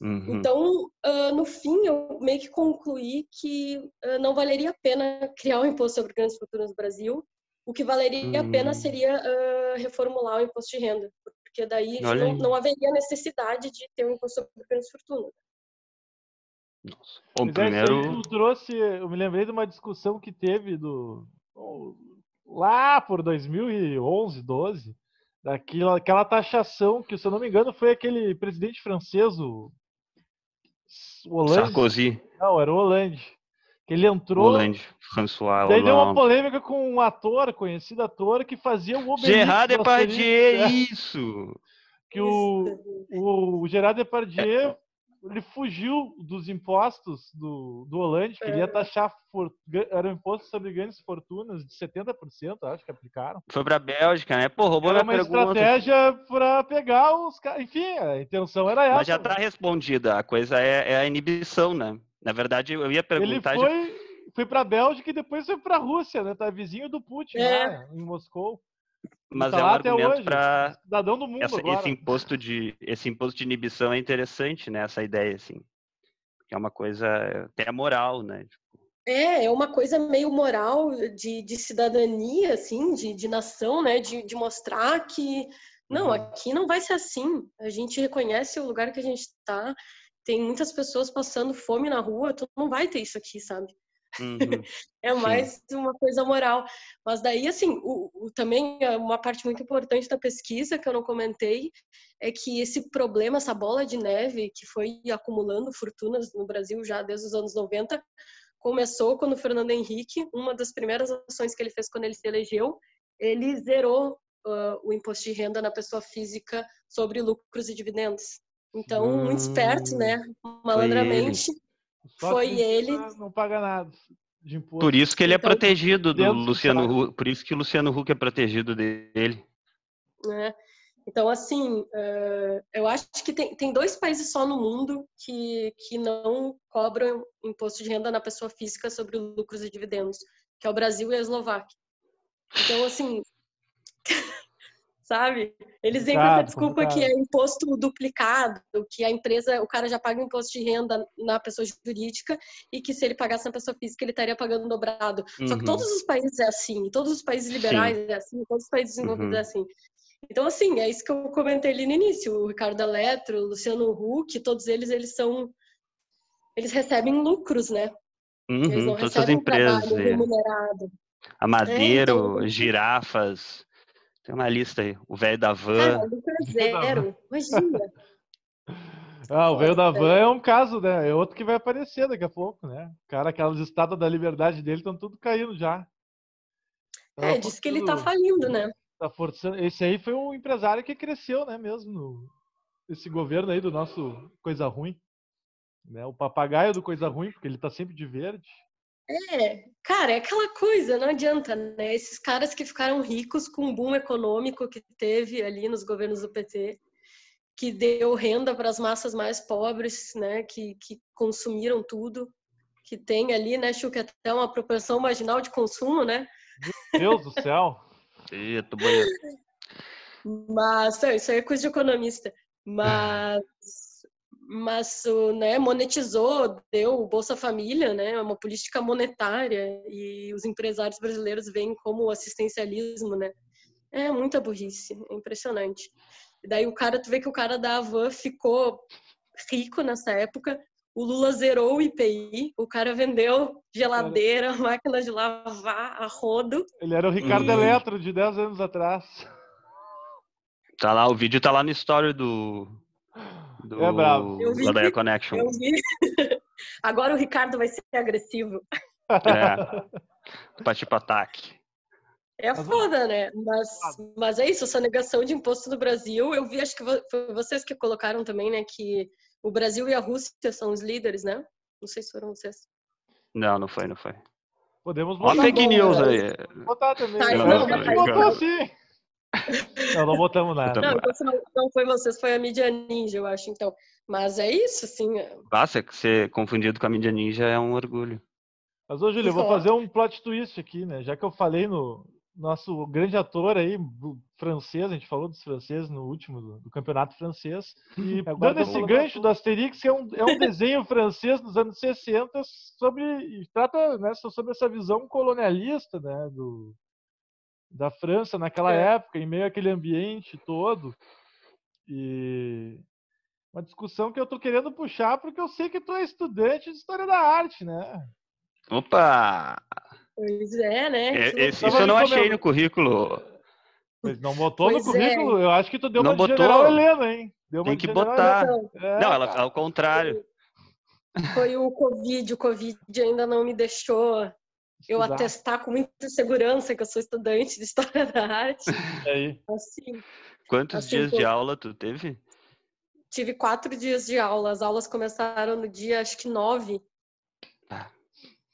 Uhum. Então, uh, no fim, eu meio que concluí que uh, não valeria a pena [laughs] criar um imposto sobre grandes fortunas no Brasil. O que valeria uhum. a pena hum. seria uh, reformular o imposto de renda, porque daí não, não, haveria necessidade de ter um imposto sobre grandes fortunas. Nossa. Bom, é, primeiro... trouxe, eu me lembrei de uma discussão que teve do lá por 2011, 12, daquela aquela taxação que, se eu não me engano, foi aquele presidente francês, o Hollande. Sarkozy. Não, era o Hollande. Ele entrou. Hollande, François Daí deu uma Hollande. polêmica com um ator, conhecido ator, que fazia o Obelix. Gerard Depardieu, é, isso! Que o, o, o Gerard Depardieu ele fugiu dos impostos do, do Hollande, queria É. taxar, for, era um imposto sobre grandes fortunas de 70%, acho que aplicaram. Foi pra Bélgica, né? Pô, roubou Era minha uma pergunta. estratégia para pegar os caras. Enfim, a intenção era essa. Mas já tá respondida. A coisa é, é a inibição, né? Na verdade, eu ia Ele perguntar. de- foi, foi para a Bélgica e depois foi para a Rússia, né? Tá vizinho do Putin É. lá em Moscou. Mas tá é um argumento para Cidadão do mundo essa, agora. esse imposto de esse imposto de inibição é interessante, né? Essa ideia assim, que é uma coisa até moral, né? É, é uma coisa meio moral de, de cidadania, assim, de, de nação, né? De, de mostrar que, não, Uhum. aqui não vai ser assim. A gente reconhece o lugar que a gente está. Tem muitas pessoas passando fome na rua, tu não vai ter isso aqui, sabe? Uhum. [laughs] É Sim. mais uma coisa moral. Mas daí, assim, o, o- também é uma parte muito importante da pesquisa que eu não comentei é que esse problema, essa bola de neve que foi acumulando fortunas no Brasil já desde os anos 90, começou quando o Fernando Henrique, uma das primeiras ações que ele fez quando ele se elegeu, ele zerou ah, o imposto de renda na pessoa física sobre lucros e dividendos. Então, muito esperto, né? Malandramente, Só foi ele. Não paga nada de imposto. Por isso que ele é Então, protegido do Luciano. Huck, por isso que o Luciano Huck é protegido dele. né? Então, assim, eh, eu acho que tem, tem dois países só no mundo que, que não cobram imposto de renda na pessoa física sobre lucros e dividendos, que é o Brasil e a Eslováquia. Então, assim, sabe? Eles vêm com essa Complicado, desculpa que é imposto duplicado, que a empresa, o cara já paga imposto de renda na pessoa jurídica e que se ele pagasse na pessoa física, ele estaria pagando dobrado. Só que Uhum. todos os países é assim, todos os países liberais é assim, todos os países desenvolvidos Uhum. é assim. Então, assim, é isso que eu comentei ali no início. O Ricardo Eletro, o Luciano Huck, todos eles, eles são... Eles recebem lucros, né? Eles Uhum, não todas essas recebem um empresas, trabalho é. remunerado. Amadeiro, então- girafas, tem uma lista aí, o velho da Cara, van. lucro é zero. Imagina. Ah, o velho da van é um caso, né? É outro que vai aparecer daqui a pouco, né? Cara, aquelas estátuas da liberdade dele estão tudo caindo já. É, diz que ele tá falindo, né? Tá forçando. Esse aí foi um empresário que cresceu, né, mesmo, no... esse governo aí do nosso Coisa Ruim. Né? O papagaio do Coisa Ruim, porque ele tá sempre de verde. É, cara, é aquela coisa, não adianta, né? Esses caras que ficaram ricos com o boom econômico que teve ali nos governos do PT, que deu renda para as massas mais pobres, né? Que, que consumiram tudo, que tem ali, né, Chu, que até uma proporção marginal de consumo, né? Deus do céu. [laughs] Eita, bonito. Mas é, isso aí é coisa de economista. Mas, mas o, né, monetizou, deu o Bolsa Família, né, uma política monetária e os empresários brasileiros veem como assistencialismo, né? É muita burrice, é impressionante. E daí o cara, tu vê que o cara da Avan ficou rico nessa época. O Lula zerou o IPI, o cara vendeu geladeira, máquina de lavar, a rodo. Ele era o Ricardo Hum. Eletro de 10 anos atrás. Tá lá, o vídeo tá lá no story do. Do É bravo. Eu vi. Ladaia Connection. Eu vi. [laughs] Agora o Ricardo vai ser agressivo. É. [laughs] Partir pro ataque. É foda, né? Mas, mas é isso, essa negação de imposto no Brasil. Eu vi, acho que foi vocês que colocaram também, né? Que o Brasil e a Rússia são os líderes, né? Não sei se foram vocês. Não, não foi, não foi. Podemos Ó, botar. fake bom, news aí. botar também. Tá, Eu então, acho que a gente não, botou não. Não, não botamos nada. Não, então não- não foi vocês, foi a mídia ninja, eu acho, então. Mas é isso, assim. é- Nossa, que ser confundido com a mídia ninja é um orgulho. Mas, ô, Júlio, eu vou fazer um plot twist aqui, né? Já que eu falei no nosso grande ator aí, francês, a gente falou dos franceses no último do, do campeonato francês. E [laughs] dando tamo esse gancho do Asterix, que é um, é um desenho francês dos anos 60 sobre. e trata né, sobre essa visão colonialista, né? Do, da França naquela É. época, em meio àquele ambiente todo. E uma discussão que eu tô querendo puxar, porque eu sei que tu é estudante de história da arte, né? Opa! Pois é, né? É, esse- isso eu não achei comendo. no currículo. Mas não botou Pois no é. currículo? Eu acho que tu deu Não uma de botou. General Helena, hein? Deu uma Tem de que botar. É, Não, ela, ao contrário. Foi o Covid. O Covid ainda não me deixou eu atestar com muita segurança que eu sou estudante de História [laughs] da Arte. aí? Assim, Quantos assim, dias de aula tu teve? Tive quatro dias de aula. As aulas começaram no dia, acho que nove. Ah.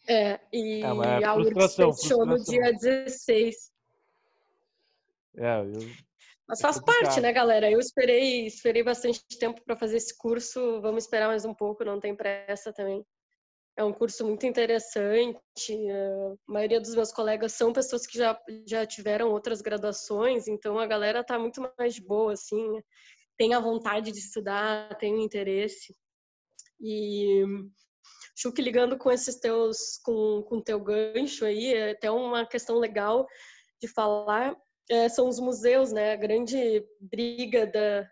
É, e é, a URGS fechou no dia 16. É, eu... Mas faz parte, né, galera? Eu esperei, esperei bastante tempo para fazer esse curso. Vamos esperar mais um pouco, não tem pressa também. É um curso muito interessante. A maioria dos meus colegas são pessoas que já, já tiveram outras graduações, então a galera tá muito mais boa, assim, tem a vontade de estudar, tem o interesse. E acho que ligando com esses teus, com, com teu gancho aí, é até uma questão legal de falar, é, são os museus, né? A grande briga da,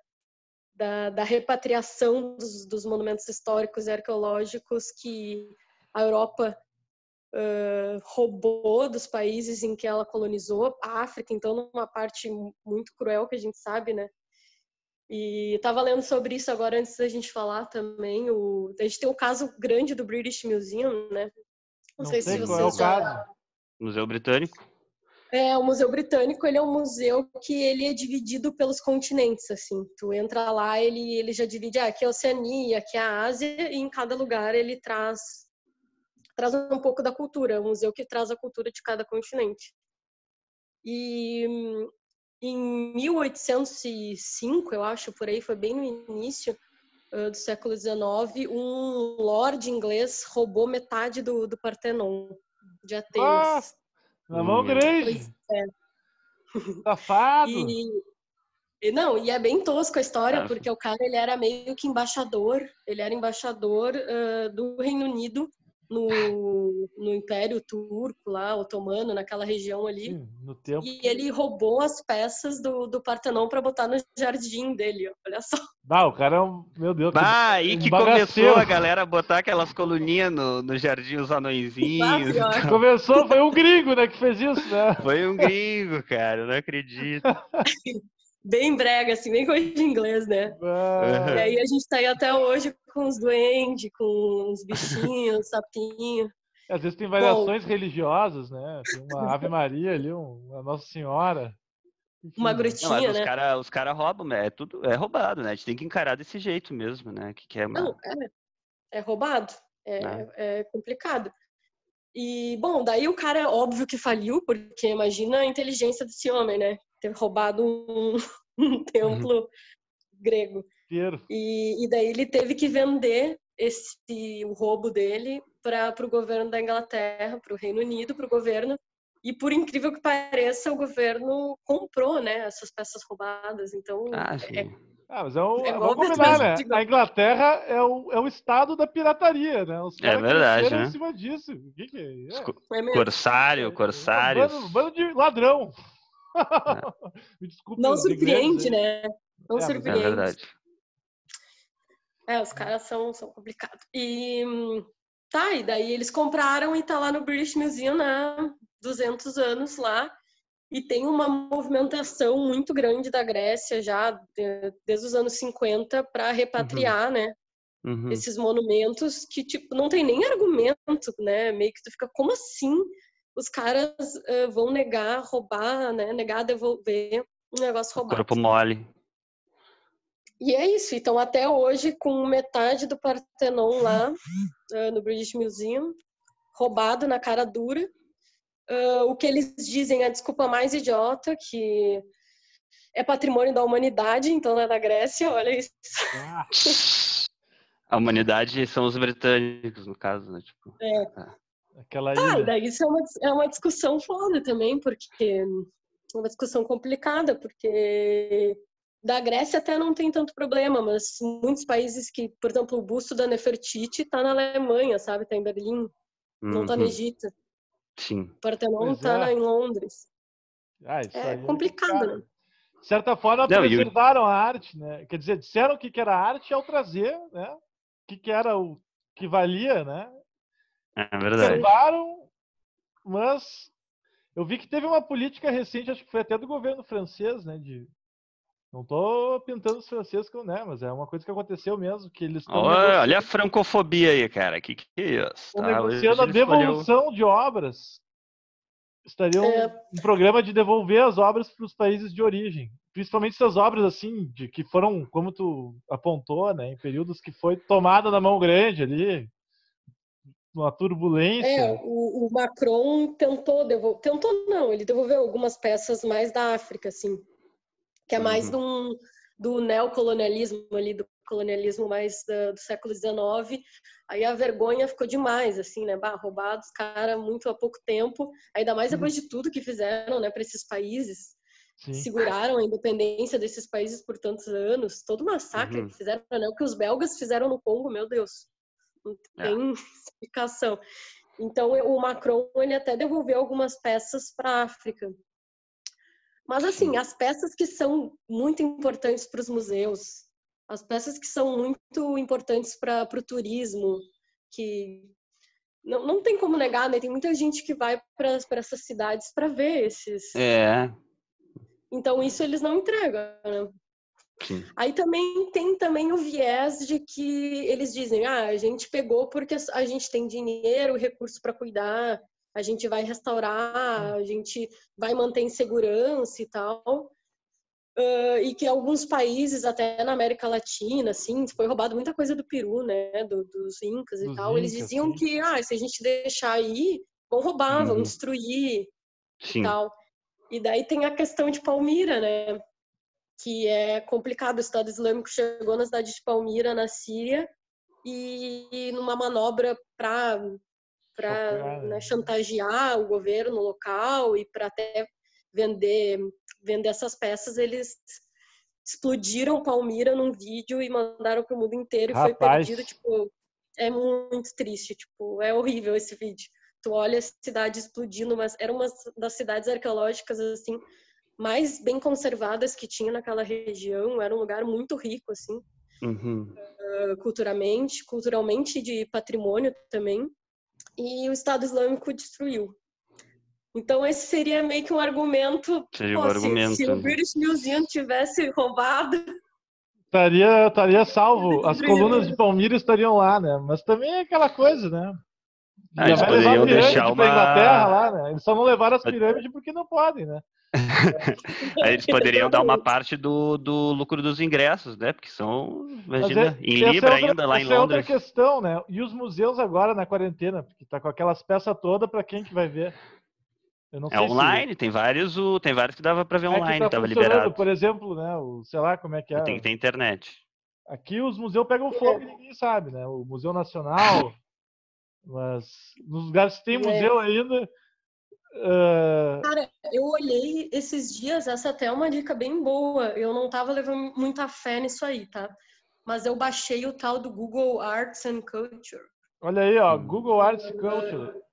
da, da repatriação dos, dos, monumentos históricos e arqueológicos que a Europa uh, roubou dos países em que ela colonizou, a África, então, numa parte muito cruel que a gente sabe, né? E estava lendo sobre isso agora antes da gente falar também. O, a gente tem o caso grande do British Museum, né? Não, Não sei, sei se vocês é o já... caso. Museu Britânico. É, o Museu Britânico, ele é um museu que ele é dividido pelos continentes, assim. Tu entra lá, ele, ele já divide, ah, aqui é a Oceania, aqui é a Ásia, e em cada lugar ele traz, traz um pouco da cultura. É um museu que traz a cultura de cada continente. E em 1805, eu acho, por aí, foi bem no início uh, do século XIX, um lord inglês roubou metade do, do Partenon de Atenas. Na mão grande. É. Safado. E, e, não, e é bem tosco a história, porque o cara ele era meio que embaixador, ele era embaixador uh, do Reino Unido no, no Império Turco lá, otomano, naquela região ali. Sim, no tempo. E ele roubou as peças do, do Partenon para botar no jardim dele, olha só. Ah, o cara é um. Meu Deus. Ah, aí que começou a galera a botar aquelas coluninhas no, no jardim, os anõezinhos. Ah, [laughs] começou, foi um gringo, né, que fez isso, né? Foi um gringo, cara, eu não acredito. [laughs] bem brega, assim, bem coisa de inglês, né? Ah. E aí a gente tá aí até hoje com os duendes, com os bichinhos, sapinho. Às vezes tem variações Bom, religiosas, né? Tem uma Ave Maria ali, uma Nossa Senhora. Uma grutinha, Não, os né? Cara, os caras roubam, é tudo é roubado, né? A gente tem que encarar desse jeito mesmo, né? Que, que é, uma... Não, é, é roubado, é, né? é complicado. E, bom, daí o cara, óbvio que faliu, porque imagina a inteligência desse homem, né? ter roubado um, [laughs] um templo uhum. grego. E, e, daí ele teve que vender esse o roubo dele para o governo da Inglaterra, para o Reino Unido, para o governo. E por incrível que pareça, o governo comprou, né, essas peças roubadas. Então, ah, é, ah, mas é o, é vamos combinar, né? A Inglaterra é o, é o estado da pirataria, né? Os é verdade, né? em cima disso. O que, que é? é? Corsário, corsário. É, bando, bando de ladrão. [laughs] É. Desculpe, não surpreende, né? Não é, surpreende. É verdade. É, os caras são, são complicados. E tá, e daí eles compraram e tá lá no British Museum há né? 200 anos lá. E tem uma movimentação muito grande da Grécia já desde os anos 50 para repatriar, uhum. né? Uhum. Esses monumentos que, tipo, não tem nem argumento, né? Meio que tu fica, como assim? os caras uh, vão negar, roubar, né? Negar devolver um negócio roubado. Corpo mole. E é isso. Então, até hoje, com metade do Partenon lá uh, no British Museum, roubado na cara dura. Uh, o que eles dizem, a desculpa mais idiota, que é patrimônio da humanidade, então não é da Grécia, [laughs] olha isso. A humanidade são os britânicos, no caso, né? Tipo, é. Ah. Aquela ah, daí isso é uma, é uma discussão foda também, porque é uma discussão complicada, porque da Grécia até não tem tanto problema, mas muitos países que, por exemplo, o busto da Nefertiti está na Alemanha, sabe? Está em Berlim, uhum. não está no Egito. Sim. O Partenon está é. em Londres. Ah, isso é, é complicado, né? De certa forma, não, preservaram eu... a arte, né? Quer dizer, disseram que, que era arte ao trazer, né? O que, que era o que valia, né? É verdade. Salvaram, mas eu vi que teve uma política recente, acho que foi até do governo francês, né, de Não tô pintando os franceses, né? Mas é uma coisa que aconteceu mesmo, que eles olha, olha, a francofobia aí, cara. Que que é isso? Estão tá? negociando a devolução escolheu... de obras. Estariam é... um programa de devolver as obras para os países de origem. Principalmente essas obras assim, de que foram, como tu apontou, né, em períodos que foi tomada na mão grande ali, uma turbulência. É, o, o Macron tentou devolver, tentou não, ele devolveu algumas peças mais da África, assim que é mais uhum. do, do neocolonialismo ali, do colonialismo mais do, do século XIX. Aí a vergonha ficou demais, assim, né? Bah, roubados, cara, muito há pouco tempo. Ainda mais depois uhum. de tudo que fizeram, né, para esses países. Sim. Seguraram a independência desses países por tantos anos. Todo o massacre uhum. que fizeram, né? O que os belgas fizeram no Congo, meu Deus. Não é. tem é. [laughs] explicação. Então, o Macron, ele até devolveu algumas peças para a África. Mas, assim, as peças que são muito importantes para os museus, as peças que são muito importantes para o turismo, que não, não tem como negar, né? Tem muita gente que vai para essas cidades para ver esses. É. Então, isso eles não entregam, né? Sim. Aí também tem também o viés de que eles dizem, ah, a gente pegou porque a gente tem dinheiro, recurso para cuidar, a gente vai restaurar, a gente vai manter em segurança e tal. Uh, e que alguns países, até na América Latina, assim, foi roubado muita coisa do Peru, né, do, dos Incas e dos tal. Eles diziam sim. que, ah, se a gente deixar aí, vão roubar, uhum. vão destruir sim. e tal. E daí tem a questão de Palmira, né, que é complicado. O Estado Islâmico chegou na cidade de Palmira, na Síria, e numa manobra para para né, chantagear o governo local e para até vender vender essas peças eles explodiram Palmira num vídeo e mandaram para o mundo inteiro e Rapaz. foi perdido tipo é muito triste tipo é horrível esse vídeo tu olha a cidade explodindo mas era uma das cidades arqueológicas assim mais bem conservadas que tinha naquela região era um lugar muito rico assim uhum. uh, culturalmente culturalmente de patrimônio também e o Estado Islâmico destruiu. Então esse seria meio que um argumento. Seria um pô, argumento. Se, se, o British Museum tivesse roubado. Estaria, estaria salvo. As colunas de Palmira estariam lá, né? Mas também é aquela coisa, né? Ah, eles poderiam deixar uma... Inglaterra lá, né? Eles só não levaram as pirâmides porque não podem, né? [laughs] Aí eles poderiam dar uma parte do, do lucro dos ingressos, né? Porque são, imagina, é, em Libra é outra, ainda lá em Londres. é outra questão, né? E os museus agora na quarentena, porque tá com aquelas peças todas para quem que vai ver? é online, se... tem vários, o, tem vários que dava para ver é online, tá tava liberado. Por exemplo, né? O, sei lá como é que é. Tem que ter internet. Aqui os museus pegam fogo e ninguém sabe, né? O Museu Nacional, mas nos lugares que tem é. museu ainda, Uh... Cara, eu olhei esses dias, essa até é uma dica bem boa. Eu não tava levando muita fé nisso aí, tá? Mas eu baixei o tal do Google Arts and Culture. Olha aí, ó, Google Arts and Culture.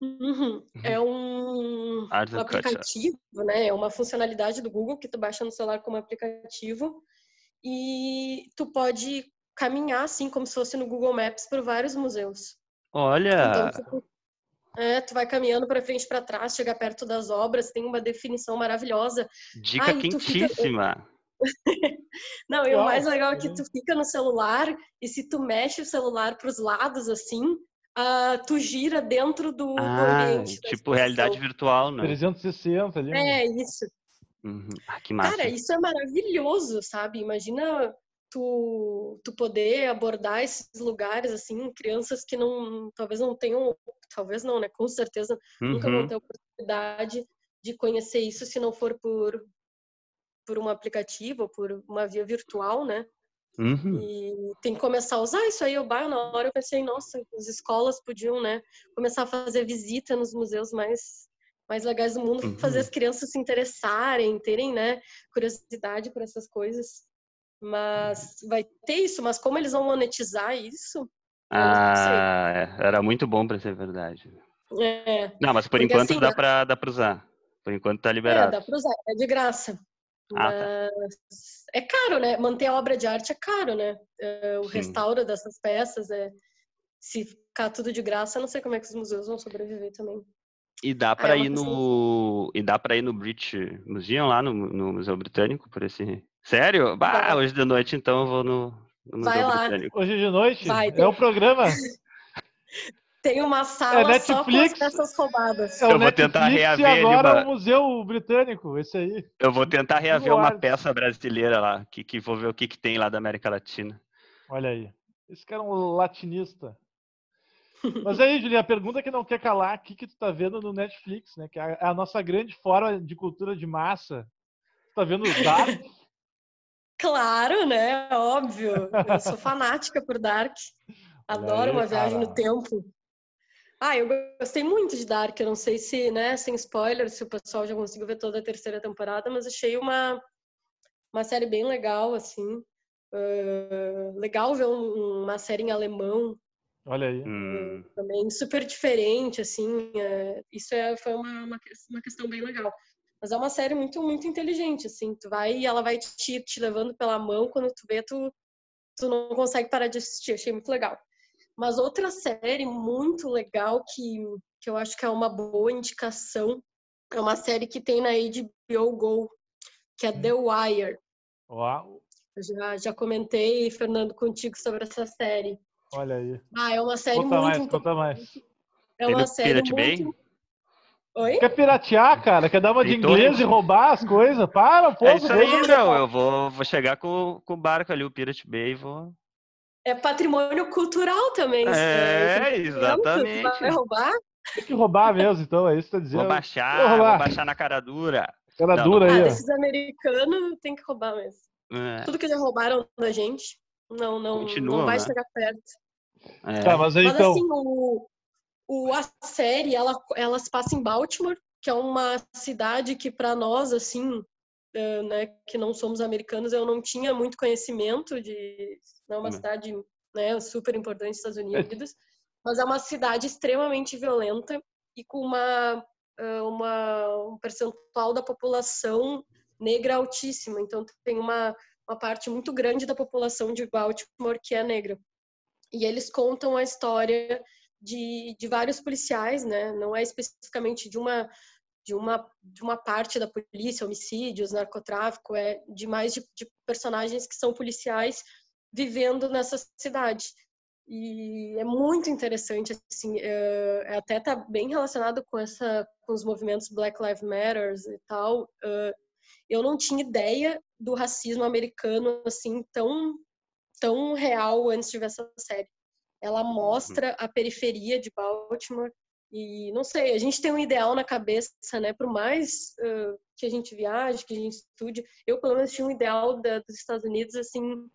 Uhum. É um, um aplicativo, né? É uma funcionalidade do Google que tu baixa no celular como aplicativo e tu pode caminhar assim como se fosse no Google Maps por vários museus. Olha. Então, é, tu vai caminhando para frente para trás, chega perto das obras, tem uma definição maravilhosa. Dica Ai, quentíssima. Fica... [laughs] Não, e o mais legal é que tu fica no celular e se tu mexe o celular para os lados assim, uh, tu gira dentro do, ah, do ambiente. Tipo realidade virtual, né? 360 ali. É, isso. Uhum. Ah, que massa. Cara, isso é maravilhoso, sabe? Imagina tu, tu poder abordar esses lugares, assim, crianças que não, talvez não tenham, talvez não, né? Com certeza uhum. nunca vão uhum. ter oportunidade de conhecer isso se não for por, por um aplicativo, por uma via virtual, né? Uhum. E tem que começar a usar isso aí. Eu na hora eu pensei, nossa, as escolas podiam, né, começar a fazer visita nos museus mais mais legais do mundo, uhum. fazer as crianças se interessarem, terem, né, curiosidade por essas coisas. Mas vai ter isso, mas como eles vão monetizar isso? Ah, é. era muito bom para ser verdade. É. Não, mas por Porque enquanto assim, dá para dá usar. Por enquanto tá liberado. É, dá para usar, é de graça. Ah, tá. É caro, né? Manter a obra de arte é caro, né? É, o Sim. restauro dessas peças é se ficar tudo de graça, eu não sei como é que os museus vão sobreviver também. E dá para ah, é ir no e dá para ir no British Museum lá no, no Museu Britânico por esse Sério? Bah, hoje de noite então eu vou no, no Vai lá. Britânico. Hoje de noite? Vai, é tem- o programa. [laughs] Tem uma sala É só com as Netflix. peças roubadas. É o Eu vou tentar Netflix reaver e ali agora uma- o Museu Britânico, esse aí. Eu vou tentar reaver uma peça brasileira lá, que, que vou ver o que, que tem lá da América Latina. Olha aí. Esse cara é um latinista. Mas aí, Julinha, a pergunta que não quer calar, o que, que tu tá vendo no Netflix, né? Que é a, é a nossa grande forma de cultura de massa. Tu tá vendo o Dark? [laughs] Claro, né? Óbvio. Eu sou fanática por Dark. [laughs] Adoro aí, uma viagem cara. no tempo. Ah, eu gostei muito de Dark. Eu não sei se, né, sem spoiler, se o pessoal já conseguiu ver toda a terceira temporada, mas achei uma, uma série bem legal, assim. Ah, legal ver um- uma série em alemão Olha aí. Hum, também, super diferente, assim. é, isso é, foi uma, uma, uma questão bem legal. Mas é uma série muito, muito inteligente, assim. Tu vai e ela vai te, te levando pela mão, quando tu vê, tu, tu não consegue parar de assistir. Achei muito legal. Mas outra série muito legal que, que eu acho que é uma boa indicação é uma série que tem na HBO Go, que é The Wire. Ó, Eu já, já comentei, Fernando, contigo sobre essa série. olha aí. Ah, é uma série Conta muito mais, conta mais. É uma série Pirate Bay? Oi? Quer piratear, cara? Quer dar uma de inglês e roubar as coisas? Para pouco. É isso aí, deixa eu- meu. Eu vou, vou chegar com, com o barco ali, o Pirate Bay, e vou. É patrimônio cultural também. isso, É, né? exatamente. Vai roubar? Tem que roubar mesmo, então, é isso que tá dizendo. Vou Vou baixar, roubar. vou baixar na cara dura. Cara Não, dura Ah, aí, ó. desses americanos tem que roubar mesmo. É, Tudo que já roubaram da gente, não, não, Continuam, não vai né? chegar perto. é. Tá, mas aí Mas então. assim, o, o, a série, ela, ela se passa em Baltimore, que é uma cidade que para nós, assim, eh, né, que não somos americanos, eu não tinha muito conhecimento de... Não é uma Hum. cidade né, super importante dos Estados Unidos, mas é uma cidade extremamente violenta e com uma, eh, uma, um percentual da população negra altíssima. Então, tem uma, uma parte muito grande da população de Baltimore que é negra. E eles contam a história de, de vários policiais, né? Não é especificamente de uma de uma de uma parte da polícia, homicídios, narcotráfico, é de mais de, de personagens que são policiais vivendo nessa cidade. E é muito interessante, assim, é, é até tá bem relacionado com essa com os movimentos Black Lives Matter e tal. é, eu não tinha ideia do racismo americano assim tão tão real antes de ver essa série. Ela mostra a periferia de Baltimore e não sei, a gente tem um ideal na cabeça, né? Por mais uh, que a gente viaje, que a gente estude, eu pelo menos tinha um ideal da, dos Estados Unidos assim,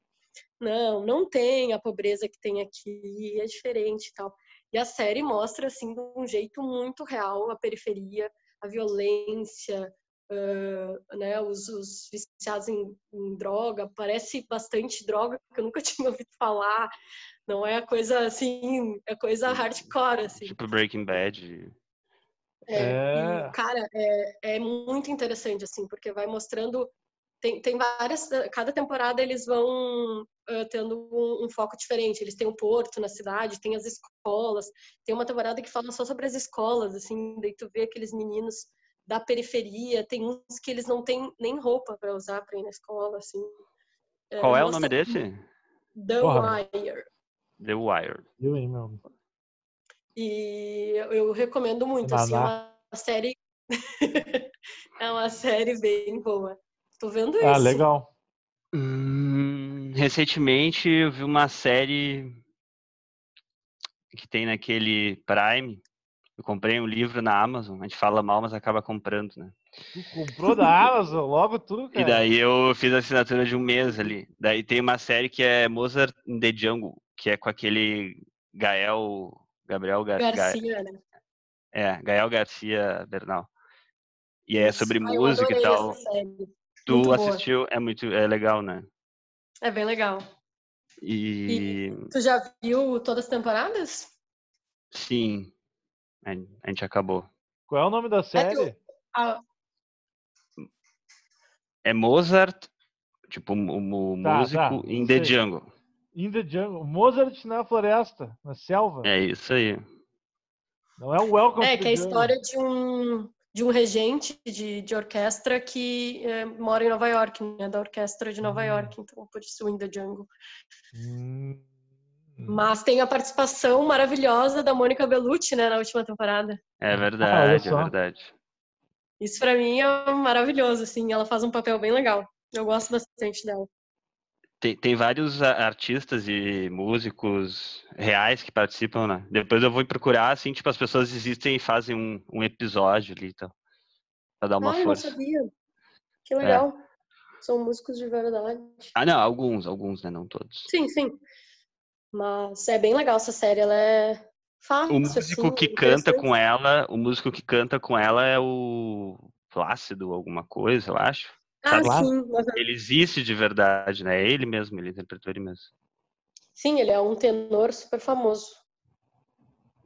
não, não tem a pobreza que tem aqui, é diferente e tal. E a série mostra assim de um jeito muito real a periferia, a violência, uh, né, os, os viciados em, em, droga, parece bastante droga, que eu nunca [laughs] tinha ouvido falar, não é coisa assim, é coisa hardcore, assim. Tipo Breaking Bad. É, é. E, cara, é, é muito interessante, assim, porque vai mostrando tem, tem várias. Cada temporada eles vão uh, tendo um, um, foco diferente. Eles têm o um porto na cidade, tem as escolas. Tem uma temporada que fala só sobre as escolas, assim, daí tu vê aqueles meninos da periferia. Tem uns que eles não têm nem roupa para usar para ir na escola, assim. Qual é, é o nome desse? The Porra. Wire. The Wire. Eu, hein, meu. E eu recomendo muito, assim, é uma série. [laughs] é uma série bem boa. Tô vendo isso. Ah, legal. Hum, recentemente eu vi uma série que tem naquele Prime. Eu comprei um livro na Amazon. A gente fala mal, mas acaba comprando, né? Tu comprou da Amazon, logo tudo, cara. E daí eu fiz a assinatura de um mês ali. Daí tem uma série que é Mozart in the Jungle, que é com aquele Gael. Gabriel Gar Garcia, né? É, Gael Garcia Bernal. E é sobre ah, música e tal. Tu muito assistiu, boa. é muito é legal, né? É bem legal. E... e tu já viu todas as temporadas? Sim. A gente acabou. Qual é o nome da série? É, tu... ah. é Mozart, tipo o, o tá, músico tá, in the Jungle. In the Jungle. Mozart na floresta, na selva. É isso aí. Não é o Welcome É, to que é a história de um de um regente de, de orquestra que é, mora em Nova York, né, da orquestra de Nova hum. York, então por isso In the Jungle. Hum. Mas tem a participação maravilhosa da Mônica Bellucci, né, na última temporada. É verdade, ah, é verdade. Isso para mim é maravilhoso, assim, ela faz um papel bem legal. Eu gosto bastante dela. Tem, tem vários artistas e músicos reais que participam, né? Depois eu vou procurar, assim, tipo, as pessoas existem e fazem um, um episódio ali, então. Pra dar uma Ai, força. não sabia. Que é. legal. É. São músicos de verdade. Ah, não, alguns, alguns, né? Não todos. Sim, sim. Mas é bem legal essa série, ela é fácil. O músico assim, que canta com ela, o músico que canta com ela é o Plácido, alguma coisa, eu acho. Ah, sim. Ele existe de verdade, né? É ele mesmo, ele interpretou ele mesmo. Sim, ele é um tenor super famoso.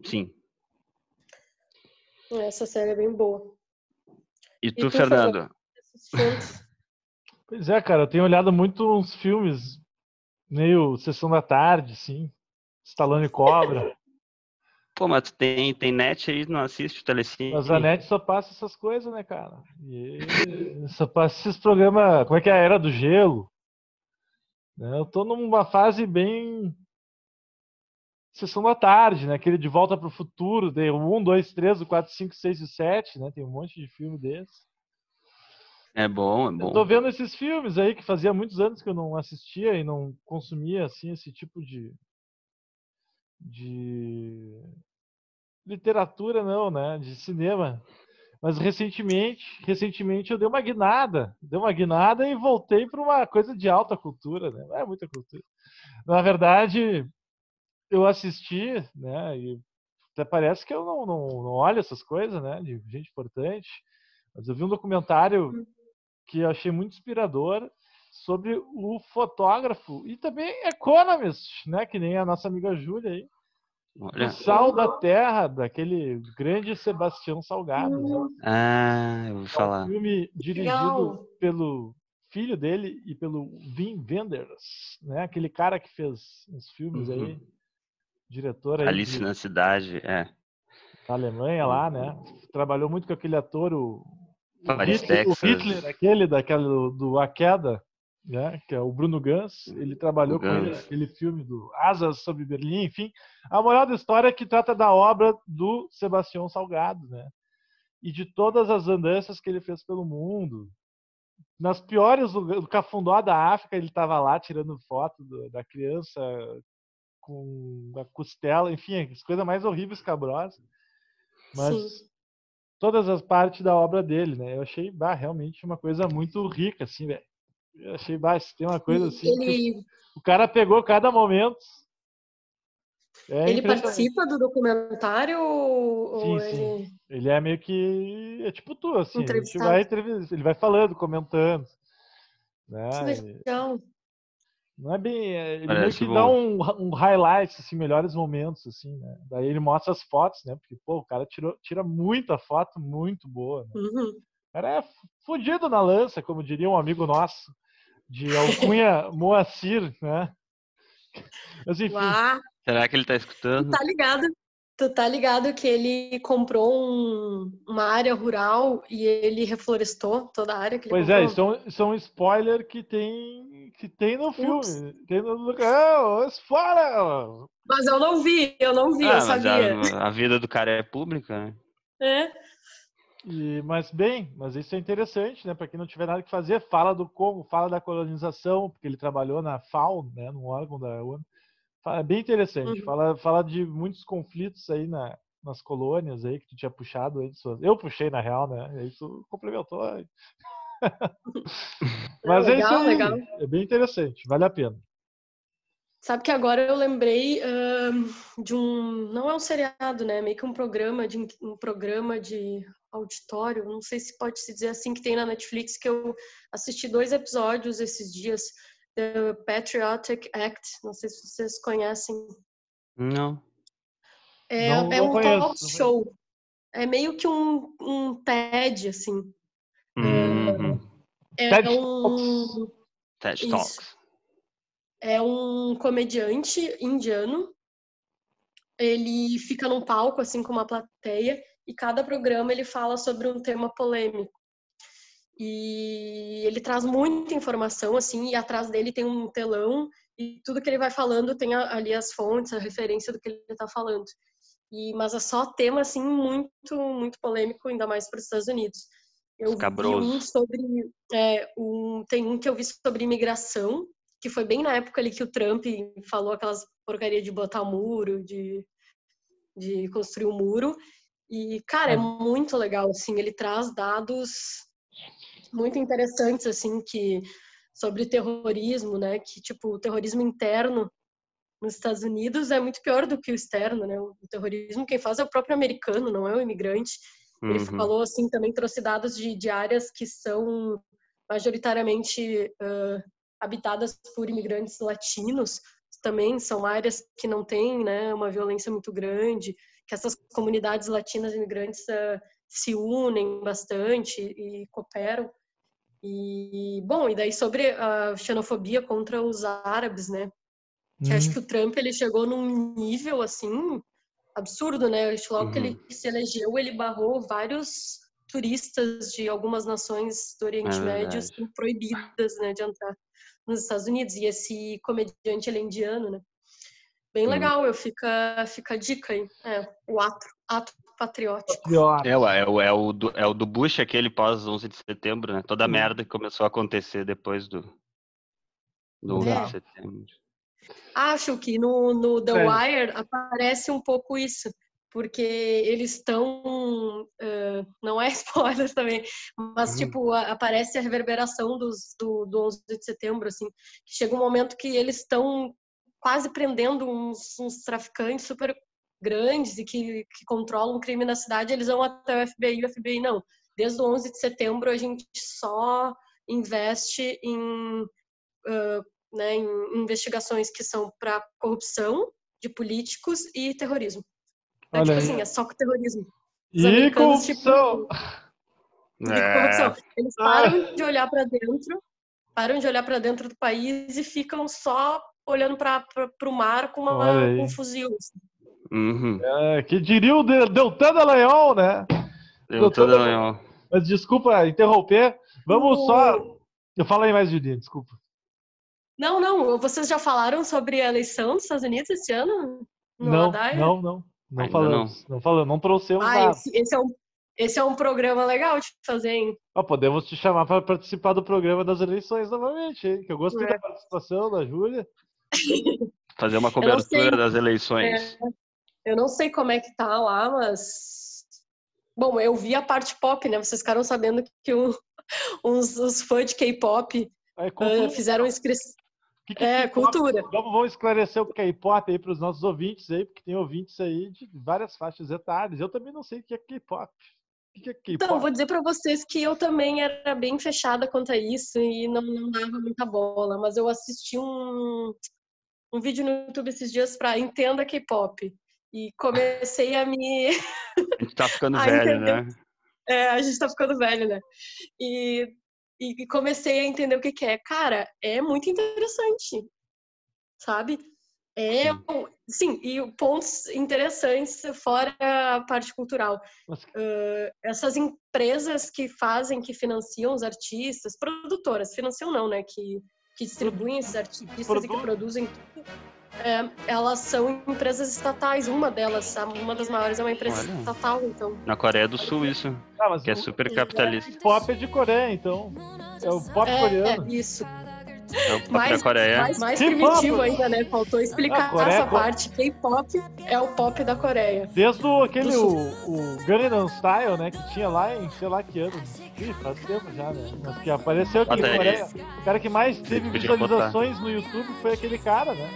Sim. Essa série é bem boa. E tu, e tu Fernando? [laughs] Pois é, cara, eu tenho olhado muito uns filmes meio Sessão da Tarde, sim. Stallone Cobra. [laughs] Pô, mas tem, tem net aí, não assiste o Telecine. Mas a net só passa essas coisas, né, cara? E [laughs] só passa esses programas. Como é que é a Era do Gelo? Né, eu tô numa fase bem. Sessão da tarde, né? Aquele de volta para o futuro. Tem o 1, 2, 3, o 4, 5, 6 e 7, né? Tem um monte de filme desse. É bom, é bom. Eu tô vendo esses filmes aí que fazia muitos anos que eu não assistia e não consumia assim esse tipo de de literatura não, né, de cinema. Mas recentemente, recentemente eu dei uma guinada, dei uma guinada e voltei para uma coisa de alta cultura, né? Não é muita cultura. Na verdade, eu assisti, né, e até parece que eu não, não, não olho essas coisas, né, de gente importante, mas eu vi um documentário hum que eu achei muito inspirador sobre o fotógrafo e também economist, né? Que nem a nossa amiga Júlia aí. Olha. O sal da terra, daquele grande Sebastião Salgado. Né? Ah, eu vou falar. É um filme dirigido Legal. pelo filho dele e pelo Wim Wenders, né? Aquele cara que fez uns filmes uhum. aí, diretor aí. Alice de, na cidade, é. Da Alemanha lá, né? Trabalhou muito com aquele ator, o Paris, Hitler, o Hitler, aquele daquele do, do A Queda, né, que é o Bruno Gans, ele trabalhou com ele naquele filme do Asas sobre Berlim, enfim. A moral da história é que trata da obra do Sebastião Salgado, né? E de todas as andanças que ele fez pelo mundo. Nas piores, do Cafundó da África, ele estava lá tirando foto do, da criança com a costela, enfim, as coisas mais horríveis, cabrosas. Mas Sim todas as partes da obra dele, né? Eu achei bah, realmente uma coisa muito rica, assim, velho. Eu achei bah, tem uma coisa assim. Ele... o cara pegou cada momento. É ele participa do documentário? Sim, sim. Ele... ele... é meio que. É tipo tu, assim. Ele vai, ele vai falando, comentando. Né? Legal. Não é bem. É, ele Parece meio que dá um, um highlight, assim, melhores momentos, assim, né? Daí ele mostra as fotos, né? Porque, pô, o cara tirou, tira muita foto muito boa. Né? Uhum. O cara é fudido na lança, como diria um amigo nosso, de Alcunha [laughs] Moacir, né? Mas, enfim, Será que ele tá escutando? Tá ligado? Tu tá ligado que ele comprou um, uma área rural e ele reflorestou toda a área que ele Pois é, é, isso é, um, isso é um spoiler que tem, que tem no filme. Tem no lugar. É, spoiler! Mas eu não vi, eu não vi, ah, eu sabia. A, a, vida do cara é pública, né? É. E, mas bem, mas isso é interessante, né? Para quem não tiver nada que fazer, fala do como, fala da colonização, porque ele trabalhou na FAO, né, no órgão da ONU. É bem interessante. Uhum. Fala, fala de muitos conflitos aí na, nas colônias aí que tu tinha puxado. Eu puxei, na real, né? Isso complementou. [laughs] Mas é, legal, é isso aí. Legal. É bem interessante, vale a pena. Sabe que agora eu lembrei uh, de um, não é um seriado, né? Meio que um programa de um programa de auditório, não sei se pode se dizer assim que tem na Netflix que eu assisti dois episódios esses dias The Patriotic Act. Não sei se vocês conhecem. Não. É, não, é um talk show. É meio que um, um TED, assim. Uhum. É, é um. TED Talks. É um comediante indiano. Ele fica num palco, assim, com uma plateia, e cada programa ele fala sobre um tema polêmico. E ele traz muita informação, assim, e atrás dele tem um telão e tudo que ele vai falando tem ali as fontes, a referência do que ele está falando. E, mas é só tema, assim, muito, muito polêmico, ainda mais para os Estados Unidos. Eu Escabroso. vi um sobre, é, um, tem um que eu vi sobre imigração, que foi bem na época ali que o Trump falou aquelas porcaria de botar muro, de, de construir um muro. E, cara, é, é muito legal, assim, ele traz dados muito interessantes, assim, que sobre terrorismo, né, que, tipo, o terrorismo interno nos Estados Unidos é muito pior do que o externo, né, o terrorismo quem faz é o próprio americano, não é o imigrante. Ele uhum. falou, assim, também trouxe dados de, de áreas que são majoritariamente uh, habitadas por imigrantes latinos, também são áreas que não têm né, uma violência muito grande, que essas comunidades latinas imigrantes uh, se unem bastante e cooperam. E, bom, e daí sobre a xenofobia contra os árabes, né? Que acho que o Trump, ele chegou num nível, assim, absurdo, né? Acho logo uhum. que ele uhum. se elegeu, ele barrou vários turistas de algumas nações do Oriente é Médio assim, proibidas, né, de entrar nos Estados Unidos. E esse comediante, ele é indiano, né? Bem uhum. legal, eu fica, fica a dica aí. É, o ato, ato patriótico. É, é, o, é, o do, é o do Bush, aquele pós 11 de setembro, né? Toda a merda que começou a acontecer depois do, do 11 é. de setembro. Acho que no, no The Wire aparece um pouco isso, porque eles estão. Uh, não é [laughs] spoiler também, mas, uhum. tipo, a, aparece a reverberação dos, do, do 11 de setembro, assim, que chega um momento que eles estão quase prendendo uns, uns traficantes super grandes e que, que controlam o crime na cidade, eles vão até o FBI e o FBI não. Desde o 11 de setembro a gente só investe em, uh, né, em investigações que são para corrupção de políticos e terrorismo. É tipo assim, é só com terrorismo. Os e corrupção! Tipo, é. corrupção. Eles param de olhar para dentro, param de olhar para dentro do país e ficam só olhando para o mar com, uma, com um fuzil. Assim. Uhum. É, que diria o Deltan Dallagnol, né? Deltan Dallagnol. Mas desculpa interromper. Vamos o... só. Eu falei mais, Julinha, desculpa. Não, não. Vocês já falaram sobre a eleição dos Estados Unidos esse ano? não, não, não. Não falamos. Não. não falamos, não trouxemos ah, nada. Esse, esse, é um, esse é um programa legal de fazer, hein? Ah, podemos te chamar para participar do programa das eleições novamente, hein? Que eu gostei é. da participação da Júlia. Fazer uma cobertura das eleições. É, eu não sei como é que tá lá, mas. Bom, eu vi a parte pop, né? Vocês ficaram sabendo que um, [laughs] uns, os fãs de K-pop é, uh, fizeram inscrição. Que que é, cultura. Vamos, vamos esclarecer o K-pop aí para os nossos ouvintes aí, porque tem ouvintes aí de várias faixas etárias. Eu também não sei o que é K-pop. O que é K-pop? Então, vou dizer para vocês que eu também era bem fechada quanto a isso e não, não dava muita bola, mas eu assisti um, um vídeo no YouTube esses dias para Entenda K-pop. E comecei a me. A gente tá ficando [laughs] velho, entender... né? É, a gente tá ficando velho, né? E, e comecei a entender o que, que é. Cara, é muito interessante, sabe? É, sim, e pontos interessantes fora a parte cultural. Uh, essas empresas que fazem, que financiam os artistas, produtoras, financiam não, né? Que, que distribuem esses artistas Produ... e que produzem tudo é, elas são empresas estatais. Uma delas, uma das maiores, é uma empresa Olha. estatal, então. Na Coreia do Sul, isso. Ah, que é super capitalista. É, pop é de Coreia, então. É o pop é, coreano. É, isso. É o mais, da Coreia. Mais, mais primitivo ainda, né? Faltou explicar Coreia, essa parte. K-pop é o pop da Coreia. Desde o, aquele, o, o Gangnam Style, né? Que tinha lá em sei lá que ano. Ih, faz tempo já, né? Mas que apareceu aqui em Coreia. O cara que mais teve visualizações no YouTube foi aquele cara, né?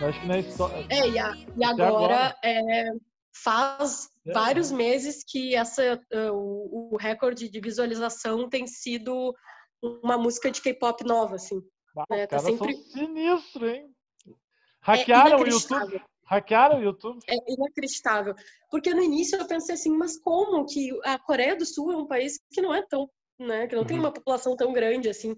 Eu acho que na história. É, e, a, e agora, agora. É, faz é. vários meses que essa, uh, o, o recorde de visualização tem sido uma música de K-pop nova, assim. Ah, né? Tá sempre... sinistro, hein? Hackearam é o YouTube. Hackearam o YouTube. É inacreditável. Porque no início eu pensei assim, mas como que a Coreia do Sul é um país que não é tão né? Que não uhum. tem uma população tão grande assim.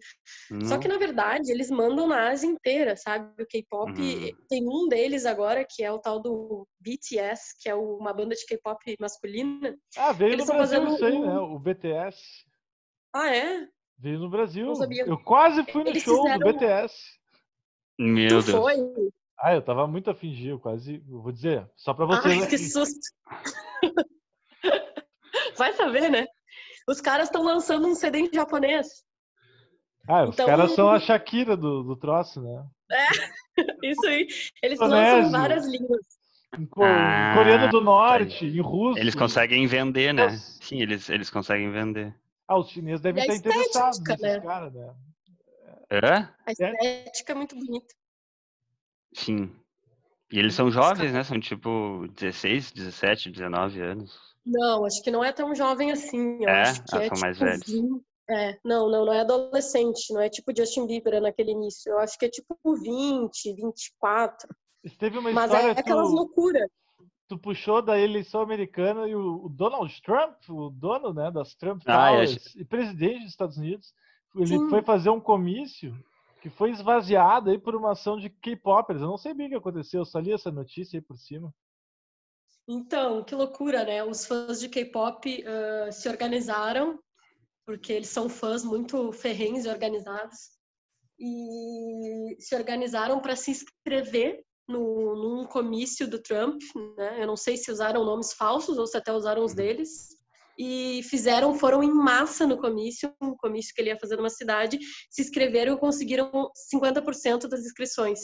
Uhum. Só que na verdade eles mandam na Ásia inteira, sabe? O K-pop uhum. tem um deles agora que é o tal do BTS, que é uma banda de K-pop masculina. Ah, veio eles no Brasil isso aí, um... né? O BTS. Ah, é? Veio no Brasil. Eu quase fui no eles show fizeram... do BTS. Meu tu Deus. Foi? Ah, eu tava muito afim de ir, eu quase. vou dizer, só pra vocês. Ai, que susto! [laughs] Vai saber, né? Os caras estão lançando um CD em japonês. Ah, os então, caras são a Shakira do, do troço, né? É, [laughs] isso aí. Eles lançam várias línguas. Em, ah, coreano do Norte, em russo. Eles conseguem vender, né? Sim, eles, eles conseguem vender. Ah, os chineses devem estar interessados nesses né? caras, né? É? A estética é muito bonita. Sim. E eles são jovens, né? São tipo 16, 17, 19 anos. Não, acho que não é tão jovem assim. Eu é? acho que ah, é, são tipo mais velhos. 20, é, não, não, não é adolescente, não é tipo Justin Bieber naquele início. Eu acho que é tipo 20, 24. Teve uma Mas história, é aquelas tu, loucuras. Tu puxou da eleição americana e o, o, Donald Trump, o dono né, das Trump ah, Towers e presidente dos Estados Unidos, ele Sim. foi fazer um comício que foi esvaziado aí por uma ação de K-popers. Eu não sei bem o que aconteceu, eu só li essa notícia aí por cima. Então, que loucura, né? Os fãs de K-pop uh, se organizaram, porque eles são fãs muito ferrenhos e organizados, e se organizaram para se inscrever no, num comício do Trump, né? Eu não sei se usaram nomes falsos ou se até usaram os deles. E fizeram, foram em massa no comício, um comício que ele ia fazer numa cidade, se inscreveram e conseguiram 50% das inscrições.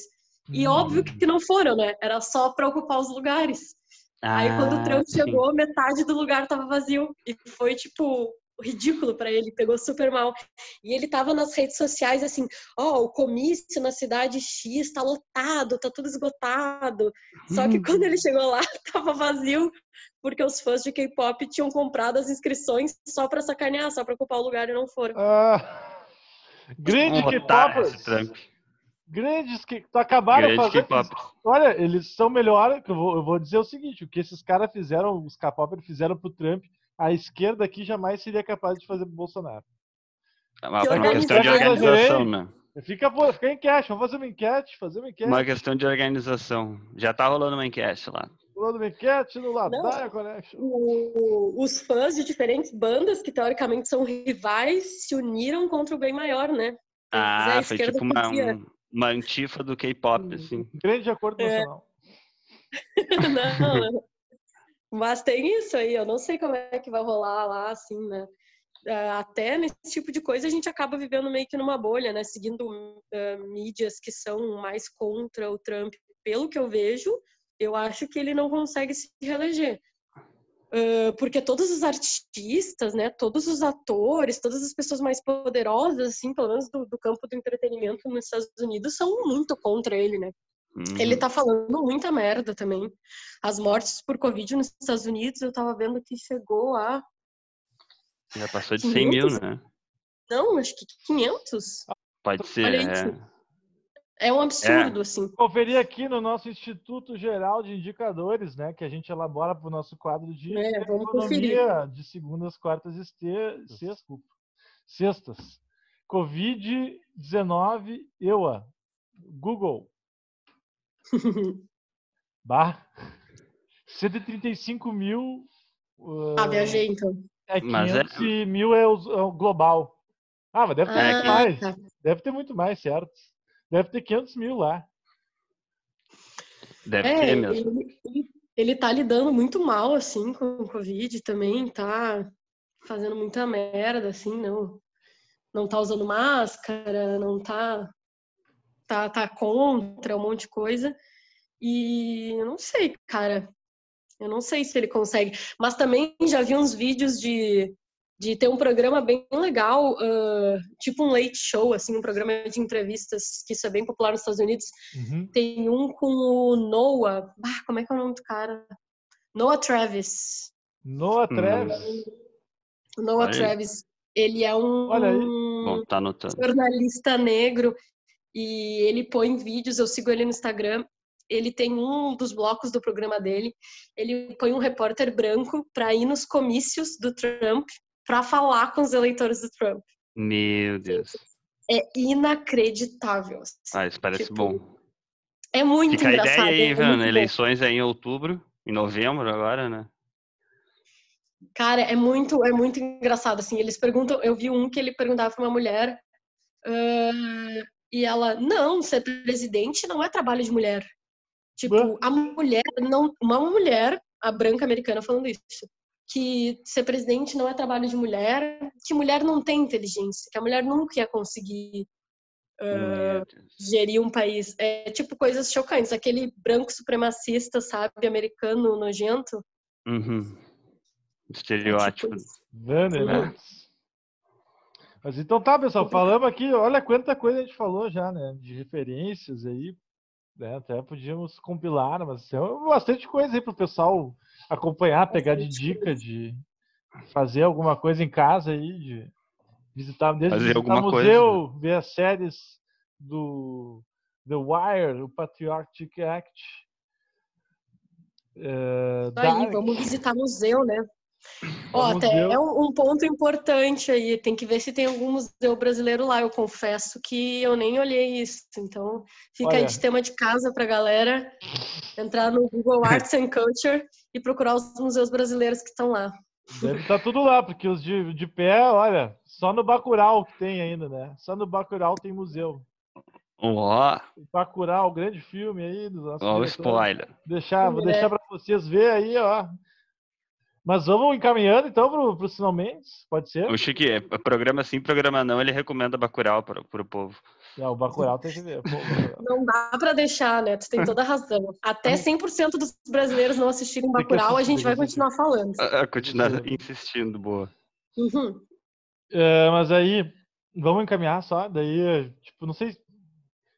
E hum. óbvio que não foram, né? Era só para ocupar os lugares. Ah, Aí quando o Trump sim. chegou, metade do lugar tava vazio. E foi, tipo, ridículo para ele, pegou super mal. E ele tava nas redes sociais assim, ó, oh, o comício na cidade X tá lotado, tá tudo esgotado. Só que quando ele chegou lá, [laughs] tava vazio, porque os fãs de K-pop tinham comprado as inscrições só para sacanear, só para ocupar o lugar e não foram. Ah, grande K-pop. Grandes que acabaram fazendo. Olha, eles são melhores. Eu vou, eu vou dizer o seguinte: o que esses caras fizeram, os K-pop fizeram pro Trump, a esquerda aqui jamais seria capaz de fazer pro Bolsonaro. É uma, uma questão de organização, né? Fica, fica enquete, vamos fazer uma enquete, fazer uma enquete. Uma questão de organização. Já tá rolando uma enquete lá. Rolando uma enquete no Ladaia Connection. O, os fãs de diferentes bandas, que teoricamente são rivais, se uniram contra o bem maior, né? Ah, foi tipo uma, um, uma antifa do K-pop, assim. Grande acordo é. nacional. [laughs] não, mas tem isso aí, eu não sei como é que vai rolar lá, assim, né? É, até nesse tipo de coisa a gente acaba vivendo meio que numa bolha, né? Seguindo uh, mídias que são mais contra o Trump. Pelo que eu vejo, eu acho que ele não consegue se reeleger. Uh, porque todos os artistas, né, todos os atores, todas as pessoas mais poderosas, assim, pelo menos do, do campo do entretenimento nos Estados Unidos, são muito contra ele, né? Uhum. Ele tá falando muita merda também. As mortes por Covid nos Estados Unidos, eu tava vendo que chegou a. Já passou de 500? 100 mil, né? Não, acho que 500. Pode ser, é. É um absurdo, é. assim. Conferir aqui no nosso Instituto Geral de Indicadores, né, que a gente elabora para o nosso quadro de é, economia conferir. de segundas, quartas e sextas. sextas. Covid-19 EUA. Google. [laughs] bah. 135 mil. Uh, ah, viajei então. É 500 é... mil é o, é o, global. Ah, mas deve ter ah, muito mais. Tá. Deve ter muito mais, certo? Deve ter 500 mil lá. Deve é, ter mesmo. Ele, ele tá lidando muito mal, assim, com o Covid também, tá fazendo muita merda, assim, não, não tá usando máscara, não tá, tá, tá contra um monte de coisa. E eu não sei, cara. Eu não sei se ele consegue. Mas também já vi uns vídeos de de ter um programa bem legal, uh, tipo um late show, assim, um programa de entrevistas, que isso é bem popular nos Estados Unidos. Uhum. Tem um com o Noah, ah, como é que é o nome do cara? Noah Travis. Noah Travis? Noah Travis. Ele é um, Bom, tá jornalista negro e ele põe vídeos, eu sigo ele no Instagram, ele tem um dos blocos do programa dele, ele põe um repórter branco para ir nos comícios do Trump para falar com os eleitores do Trump. Meu Deus. É inacreditável. Ah, isso parece tipo, bom. É muito Fica engraçado. a ideia aí, é Eleições aí em outubro, em novembro agora, né? Cara, é muito, é muito engraçado, assim, eles perguntam, eu vi um que ele perguntava para uma mulher, uh, e ela, não, ser presidente não é trabalho de mulher. Tipo, a mulher, não, uma mulher, a branca americana falando isso, que ser presidente não é trabalho de mulher, que mulher não tem inteligência, que a mulher nunca ia conseguir uh, gerir um país. É tipo coisas chocantes. Aquele branco supremacista, sabe, americano nojento. Uhum. Estereótipo. É tipo né? Mas então tá, pessoal, falamos aqui, olha quanta coisa a gente falou já, né? De referências aí. Né? Até podíamos compilar, mas tem bastante coisa aí pro pessoal acompanhar, pegar de dica, de fazer alguma coisa em casa aí, de visitar, desde fazer visitar alguma museu, coisa. ver as séries do The Wire, o Patriotic Act. É, aí, vamos visitar museu, né? Ó, até é um, um, ponto importante aí, tem que ver se tem algum museu brasileiro lá. Eu confesso que eu nem olhei isso. Então, fica Olha. aí de tema de casa pra galera entrar no Google [laughs] Arts and Culture e procurar os museus brasileiros que estão lá. Deve estar tá tudo lá, porque os de, de pé, olha, só no Bacurau que tem ainda, né? Só no Bacurau tem museu. Ó. Oh. Bacurau, grande filme aí. Ó, oh, spoiler. Deixar, vou é. deixar para vocês ver aí, ó. Mas vamos encaminhando então para os finalmente, pode ser? O Chique, é, programa sim, programa não, ele recomenda Bacurau para o povo. É, o Bacurau tem que ver. não dá para deixar, né? Tu tem toda a razão. Até 100% dos brasileiros não assistirem Bacurau, a gente vai continuar falando. A, a continuar insistindo, boa. Uhum. É, mas aí, vamos encaminhar só, daí, tipo, não sei...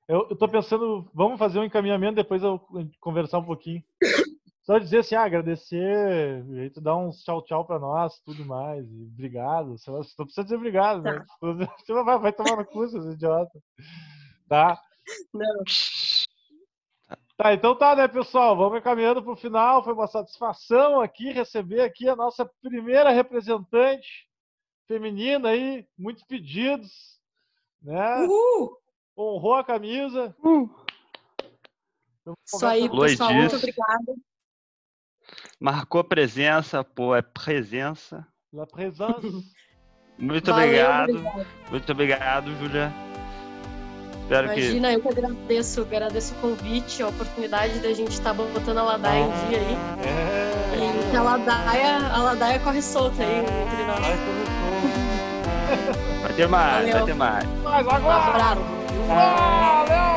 Eu, eu tô pensando, vamos fazer um encaminhamento, depois eu conversar um pouquinho. Só dizer assim, ah, agradecer, e aí tu dá uns tchau tchau pra nós, tudo mais, e obrigado. Você não precisa dizer obrigado, tá. né? Você vai, vai tomar no cu, seus idiota. Tá? Não. Tá, então tá, né, pessoal? Vamos encaminhando pro final. Foi uma satisfação aqui receber aqui a nossa primeira representante feminina aí, muitos pedidos, né? Uhul! Honrou a camisa. Uh. Isso aí, pessoal. Muito obrigada. Marcou presença, pô, é presença. La presença. [laughs] Muito Valeu, obrigado. obrigado. Muito obrigado, Julia. Espero Imagina, que... eu que agradeço, agradeço o convite, a oportunidade da gente estar tá botando a Ladaia em dia aí. É. E que a Ladaia, a Ladaia corre solta aí entre nós. Vai solta. Vai ter mais, Valeu. vai ter mais. Mas agora! Valeu,